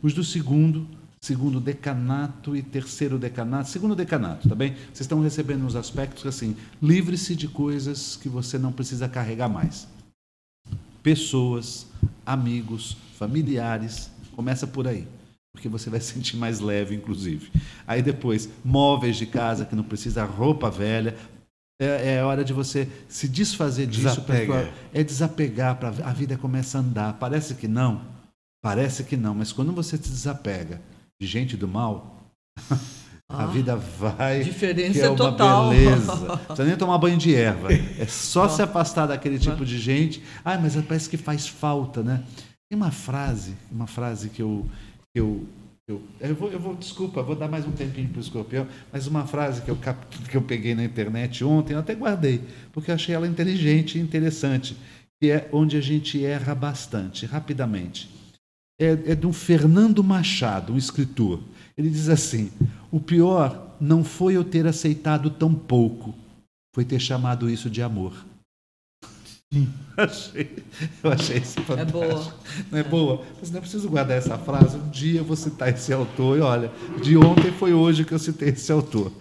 Os do segundo, segundo decanato e terceiro decanato, segundo decanato, tá bem? Vocês estão recebendo uns aspectos assim, livre-se de coisas que você não precisa carregar mais. Pessoas, amigos, familiares, começa por aí porque você vai se sentir mais leve, inclusive. Aí depois, móveis de casa que não precisa, roupa velha, é, é hora de você se desfazer disso. Pra, é desapegar, para a vida começa a andar. Parece que não, parece que não, mas quando você se desapega de gente do mal, a ah, vida vai. Diferença que é uma total. beleza. Não precisa nem tomar banho de erva. É só se afastar daquele tipo de gente. Ah, mas parece que faz falta, né? Tem uma frase, uma frase que eu, que eu eu, eu, vou, eu vou, desculpa, vou dar mais um tempinho para o escorpião, mas uma frase que eu, que eu peguei na internet ontem, eu até guardei, porque eu achei ela inteligente e interessante, que é onde a gente erra bastante, rapidamente. É, é de um Fernando Machado, um escritor. Ele diz assim: o pior não foi eu ter aceitado tão pouco, foi ter chamado isso de amor. Sim. achei, eu achei isso fantástico. É boa. Não é, é boa? Mas não é preciso guardar essa frase. Um dia eu vou citar esse autor. E olha, de ontem foi hoje que eu citei esse autor.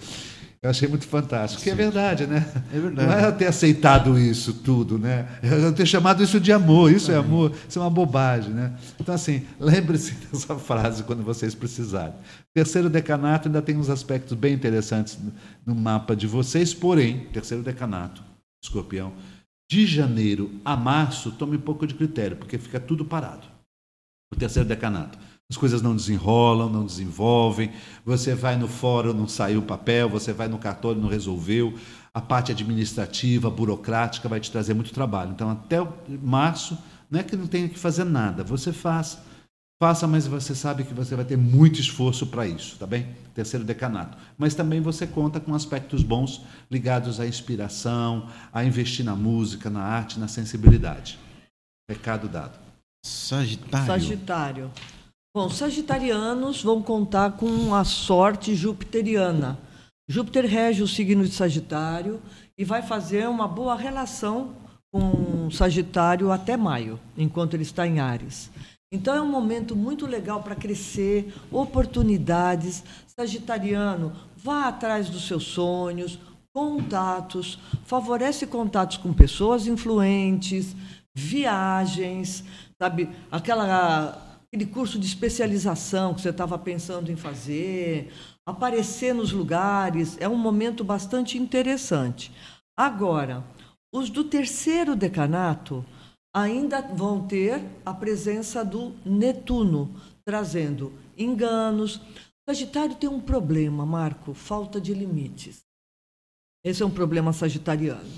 Eu achei muito fantástico. Que é verdade, né? É verdade. Não é eu ter aceitado isso tudo, né? É eu ter chamado isso de amor. Isso é amor. Isso é uma bobagem, né? Então, assim, lembre-se dessa frase quando vocês precisarem. Terceiro decanato ainda tem uns aspectos bem interessantes no mapa de vocês, porém, terceiro decanato, escorpião, de janeiro a março, tome um pouco de critério, porque fica tudo parado. O terceiro decanato. As coisas não desenrolam, não desenvolvem. Você vai no fórum, não saiu o papel. Você vai no cartório, não resolveu. A parte administrativa, burocrática, vai te trazer muito trabalho. Então, até março, não é que não tenha que fazer nada. Você faz Faça, mas você sabe que você vai ter muito esforço para isso, tá bem? Terceiro decanato. Mas também você conta com aspectos bons ligados à inspiração, a investir na música, na arte, na sensibilidade. Recado dado. Sagitário. Sagitário. Bom, sagitarianos vão contar com a sorte jupiteriana. Júpiter rege o signo de Sagitário e vai fazer uma boa relação com Sagitário até maio, enquanto ele está em Ares. Então é um momento muito legal para crescer, oportunidades. Sagitariano, vá atrás dos seus sonhos, contatos, favorece contatos com pessoas influentes, viagens, sabe? Aquela aquele curso de especialização que você estava pensando em fazer, aparecer nos lugares, é um momento bastante interessante. Agora, os do terceiro decanato ainda vão ter a presença do Netuno, trazendo enganos. O Sagitário tem um problema, Marco, falta de limites. Esse é um problema sagitariano.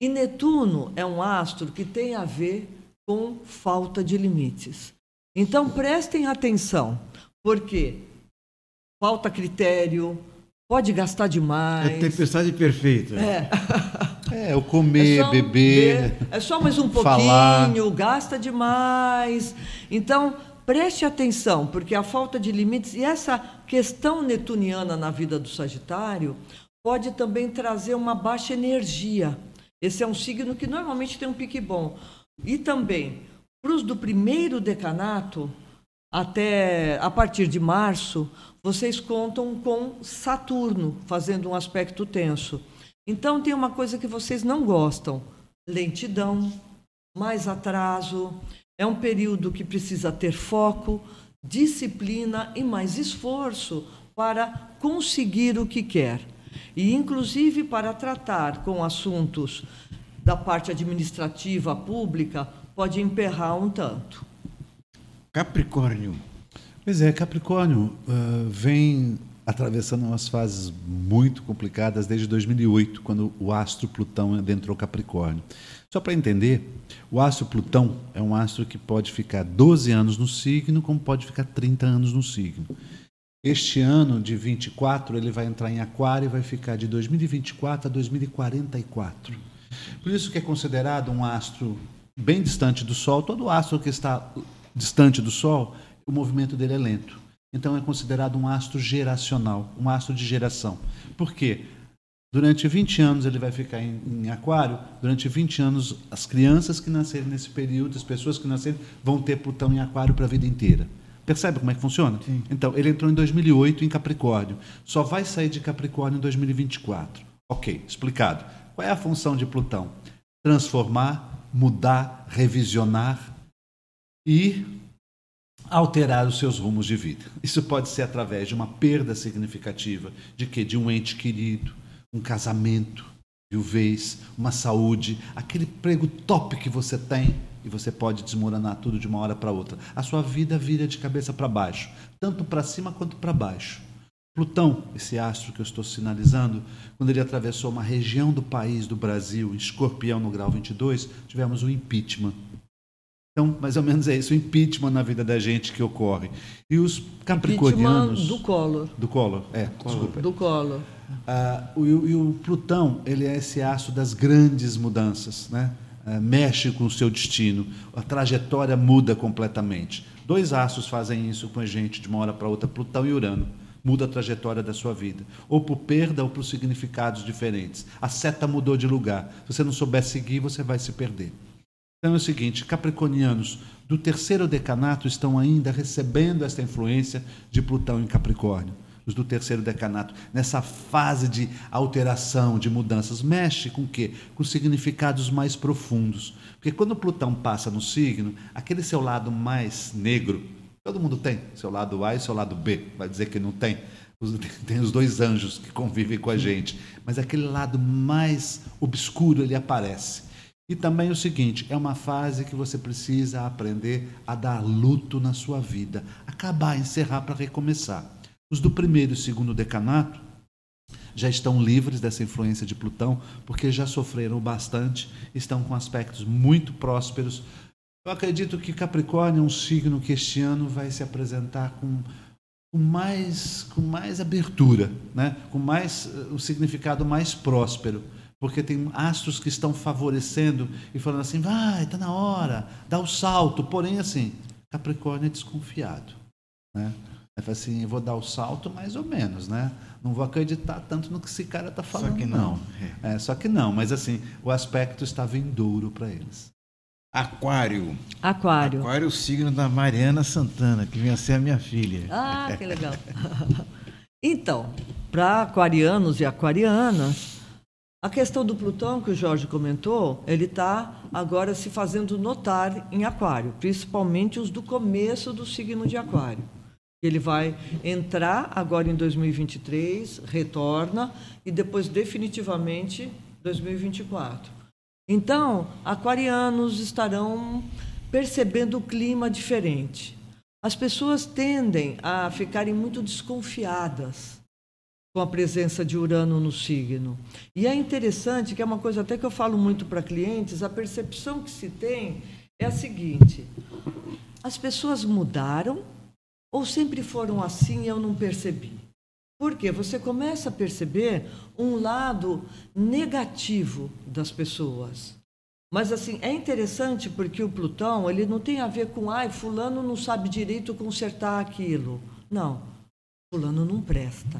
E Netuno é um astro que tem a ver com falta de limites. Então prestem atenção, porque falta critério, pode gastar demais. É tempestade perfeita. É. É, o comer, é beber. É só mais um pouquinho, falar. gasta demais. Então, preste atenção, porque a falta de limites e essa questão netuniana na vida do Sagitário pode também trazer uma baixa energia. Esse é um signo que normalmente tem um pique bom. E também, para os do primeiro decanato, até a partir de março, vocês contam com Saturno fazendo um aspecto tenso. Então tem uma coisa que vocês não gostam: lentidão, mais atraso. É um período que precisa ter foco, disciplina e mais esforço para conseguir o que quer. E inclusive para tratar com assuntos da parte administrativa pública, pode emperrar um tanto. Capricórnio. Pois é, Capricórnio uh, vem atravessando umas fases muito complicadas desde 2008, quando o astro Plutão adentrou Capricórnio. Só para entender, o astro Plutão é um astro que pode ficar 12 anos no signo, como pode ficar 30 anos no signo. Este ano de 24, ele vai entrar em Aquário e vai ficar de 2024 a 2044. Por isso que é considerado um astro bem distante do Sol. Todo astro que está distante do Sol, o movimento dele é lento. Então é considerado um astro geracional, um astro de geração. Por quê? Durante 20 anos ele vai ficar em, em, Aquário, durante 20 anos as crianças que nascerem nesse período, as pessoas que nascerem, vão ter Plutão em Aquário para a vida inteira. Percebe como é que funciona? Sim. Então, ele entrou em 2008 em Capricórnio, só vai sair de Capricórnio em 2024. Ok, explicado. Qual é a função de Plutão? Transformar, mudar, revisionar e alterar os seus rumos de vida. Isso pode ser através de uma perda significativa de que de um ente querido, um casamento, viuvez, uma saúde, aquele emprego top que você tem e você pode desmoronar tudo de uma hora para outra. A sua vida vira de cabeça para baixo, tanto para cima quanto para baixo. Plutão, esse astro que eu estou sinalizando, quando ele atravessou uma região do país, do Brasil, em Escorpião, no grau 22, tivemos um impeachment então, mais ou menos é isso, o impeachment na vida da gente que ocorre. E os capricornianos... Impeachment do Collor. Do Collor, é, Collor. desculpa. Do Collor. Ah, o, e o Plutão, ele é esse aço das grandes mudanças, né? Ah, mexe com o seu destino, a trajetória muda completamente. Dois astros fazem isso com a gente de uma hora para outra, Plutão e Urano. Muda a trajetória da sua vida, ou por perda ou por significados diferentes. A seta mudou de lugar. Se você não souber seguir, você vai se perder. Então é o seguinte: capricornianos do terceiro decanato estão ainda recebendo esta influência de Plutão em Capricórnio. Os do terceiro decanato, nessa fase de alteração, de mudanças, mexe com o quê? Com significados mais profundos. Porque quando Plutão passa no signo, aquele seu lado mais negro, todo mundo tem, seu lado A e seu lado B, vai dizer que não tem. Tem os dois anjos que convivem com a gente, mas aquele lado mais obscuro ele aparece. E também o seguinte: é uma fase que você precisa aprender a dar luto na sua vida, acabar, encerrar para recomeçar. Os do primeiro e segundo decanato já estão livres dessa influência de Plutão, porque já sofreram bastante, estão com aspectos muito prósperos. Eu acredito que Capricórnio é um signo que este ano vai se apresentar com, com mais, com mais abertura, né? com mais o um significado mais próspero porque tem astros que estão favorecendo e falando assim, vai, está na hora, dá o salto. Porém, assim, Capricórnio é desconfiado. Né? Ele fala assim, vou dar o salto mais ou menos, né? Não vou acreditar tanto no que esse cara está falando. Só que não. não. É. é. só que não, mas assim, o aspecto está vindouro para eles. Aquário. Aquário. Aquário é o signo da Mariana Santana, que vem a ser a minha filha. Ah, que legal. então, para aquarianos e aquarianas, a questão do Plutão que o Jorge comentou, ele está agora se fazendo notar em Aquário, principalmente os do começo do signo de Aquário. Ele vai entrar agora em 2023, retorna e depois definitivamente 2024. Então, aquarianos estarão percebendo o clima diferente. As pessoas tendem a ficarem muito desconfiadas com a presença de Urano no signo. E é interessante, que é uma coisa até que eu falo muito para clientes, a percepção que se tem é a seguinte: as pessoas mudaram ou sempre foram assim e eu não percebi? Porque você começa a perceber um lado negativo das pessoas. Mas assim, é interessante porque o Plutão, ele não tem a ver com, ai, fulano não sabe direito consertar aquilo. Não. Fulano não presta.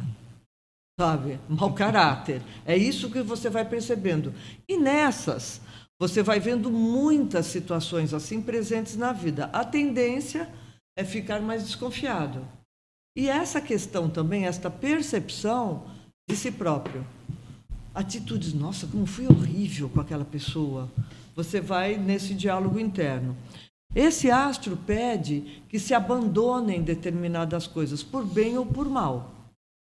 Sabe? Mau caráter. É isso que você vai percebendo. E nessas, você vai vendo muitas situações assim presentes na vida. A tendência é ficar mais desconfiado. E essa questão também, esta percepção de si próprio. Atitudes, nossa, como fui horrível com aquela pessoa. Você vai nesse diálogo interno. Esse astro pede que se abandonem determinadas coisas, por bem ou por mal.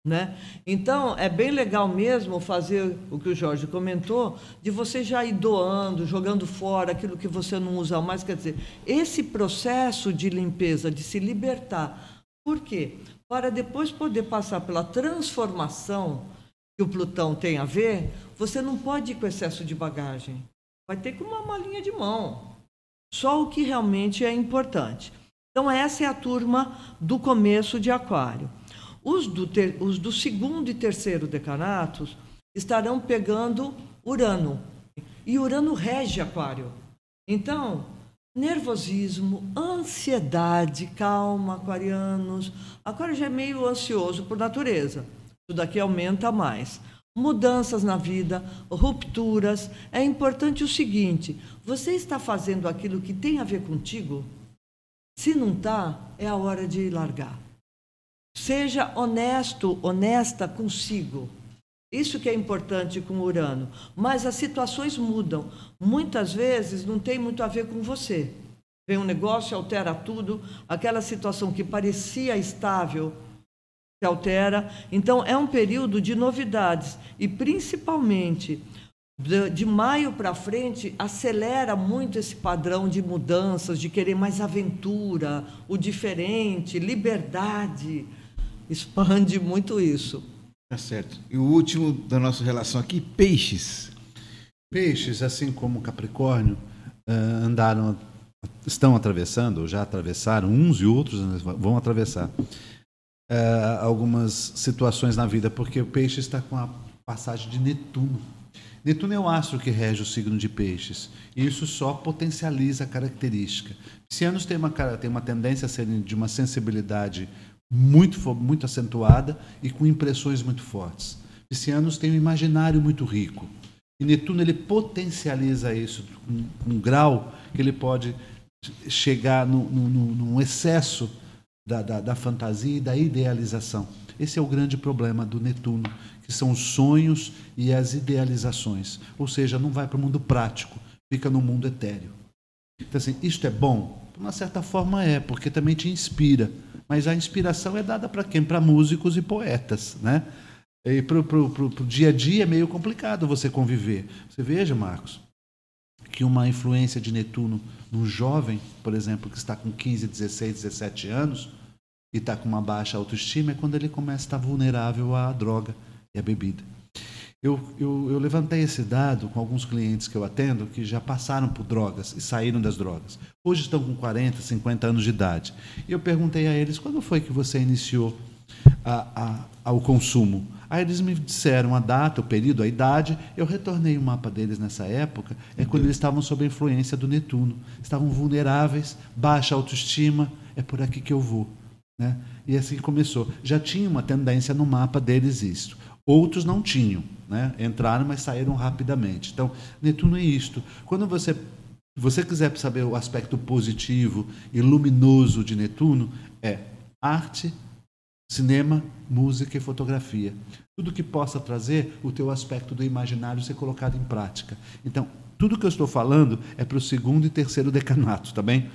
Né? Então, é bem legal mesmo fazer o que o Jorge comentou, de você já ir doando, jogando fora aquilo que você não usa mais. Quer dizer, esse processo de limpeza, de se libertar. Por quê? Para depois poder passar pela transformação que o Plutão tem a ver, você não pode ir com excesso de bagagem. Vai ter com uma malinha de mão. Só o que realmente é importante. Então, essa é a turma do começo de Aquário. Os do, ter, os do segundo e terceiro decanatos estarão pegando Urano. E Urano rege Aquário. Então, nervosismo, ansiedade, calma, aquarianos. Aquário já é meio ansioso por natureza. Isso daqui aumenta mais. Mudanças na vida, rupturas. É importante o seguinte: você está fazendo aquilo que tem a ver contigo? Se não está, é a hora de largar. Seja honesto, honesta consigo. Isso que é importante com Urano. Mas as situações mudam. Muitas vezes não tem muito a ver com você. Vem um negócio, altera tudo. Aquela situação que parecia estável se altera. Então, é um período de novidades. E, principalmente, de, maio para frente, acelera muito esse padrão de mudanças, de querer mais aventura, o diferente, liberdade expande muito isso. Tá certo. E o último da nossa relação aqui, peixes. Peixes, assim como Capricórnio, eh, andaram, estão atravessando, ou já atravessaram, uns e outros vão atravessar eh, algumas situações na vida, porque o peixe está com a passagem de Netuno. Netuno é o astro que rege o signo de peixes. E isso só potencializa a característica. Piscianos têm uma, têm uma tendência a serem de uma sensibilidade muito, muito acentuada e com impressões muito fortes. Piscianos têm um imaginário muito rico. E Netuno ele potencializa isso com um grau que ele pode chegar no, no, num excesso da, da, da, fantasia e da idealização. Esse é o grande problema do Netuno, que são os sonhos e as idealizações. Ou seja, não vai para o mundo prático, fica no mundo etéreo. Então, assim, isto é bom? De uma certa forma é, porque também te inspira mas a inspiração é dada para quem? Para músicos e poetas, né? E para o dia a dia é meio complicado você conviver. Você veja, Marcos, que uma influência de Netuno num jovem, por exemplo, que está com 15, 16, 17 anos e está com uma baixa autoestima, é quando ele começa a estar vulnerável à droga e à bebida. Eu, eu, eu, levantei esse dado com alguns clientes que eu atendo que já passaram por drogas e saíram das drogas. Hoje estão com 40, 50 anos de idade. E eu perguntei a eles quando foi que você iniciou a, a, ao consumo. Aí eles me disseram a data, o período, a idade. Eu retornei o mapa deles nessa época, é quando eles estavam sob a influência do Netuno. Estavam vulneráveis, baixa autoestima. É por aqui que eu vou. Né? E assim começou. Já tinha uma tendência no mapa deles isso. Outros não tinham, né? entraram, mas saíram rapidamente. Então, Netuno é isto. Quando você você quiser saber o aspecto positivo e luminoso de Netuno, é arte, cinema, música e fotografia. Tudo que possa trazer o teu aspecto do imaginário ser colocado em prática. Então, tudo que eu estou falando é para o segundo e terceiro decanato, tá bem?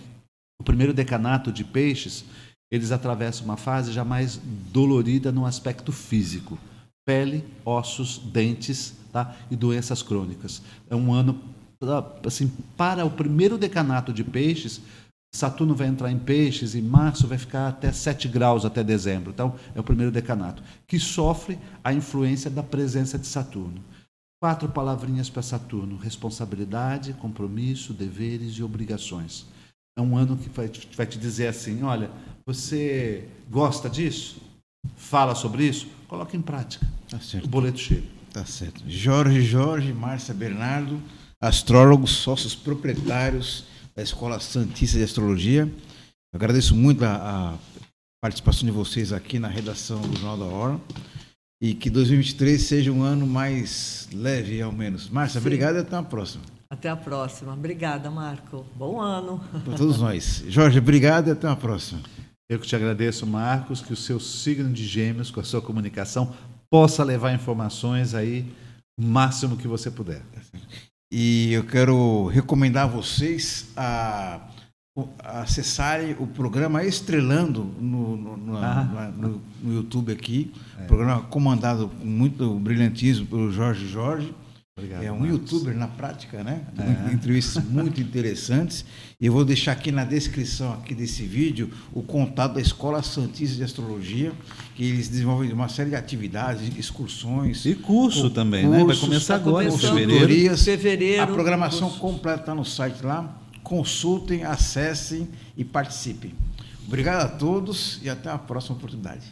O primeiro decanato de peixes, eles atravessam uma fase já mais dolorida no aspecto físico. Pele, ossos, dentes tá? e doenças crônicas. É um ano, assim, para o primeiro decanato de peixes, Saturno vai entrar em peixes e março vai ficar até 7 graus até dezembro. Então, é o primeiro decanato, que sofre a influência da presença de Saturno. Quatro palavrinhas para Saturno: responsabilidade, compromisso, deveres e obrigações. É um ano que vai te dizer assim: olha, você gosta disso? Fala sobre isso? Coloque em prática. Tá certo. O boleto chega. Tá certo. Jorge Jorge, Márcia Bernardo, astrólogos, sócios proprietários da Escola Santista de Astrologia. Eu agradeço muito a, a participação de vocês aqui na redação do Jornal da Hora e que 2023 seja um ano mais leve, ao menos. Márcia, obrigado e até a próxima. Até a próxima. Obrigada, Marco. Bom ano. Para todos nós. Jorge, obrigado e até a próxima. Eu que te agradeço, Marcos, que o seu signo de gêmeos, com a sua comunicação, possa levar informações aí o máximo que você puder. E eu quero recomendar a vocês a, a acessarem o programa Estrelando no, no, no, Ah. no- no YouTube aqui. Programa comandado com muito brilhantismo pelo Jorge Jorge. Obrigado. é um Marcos. youtuber na prática, né? É. Entrevistas muito interessantes. E eu vou deixar aqui na descrição aqui desse vídeo o contato da Escola Santista de Astrologia, que eles desenvolvem uma série de atividades, excursões. E curso cu- também, né? Vai cursos, começar agora em fevereiro. Fevereiro, A programação curso. completa está no site lá. Consultem, acessem e participem. Obrigado a todos e até a próxima oportunidade.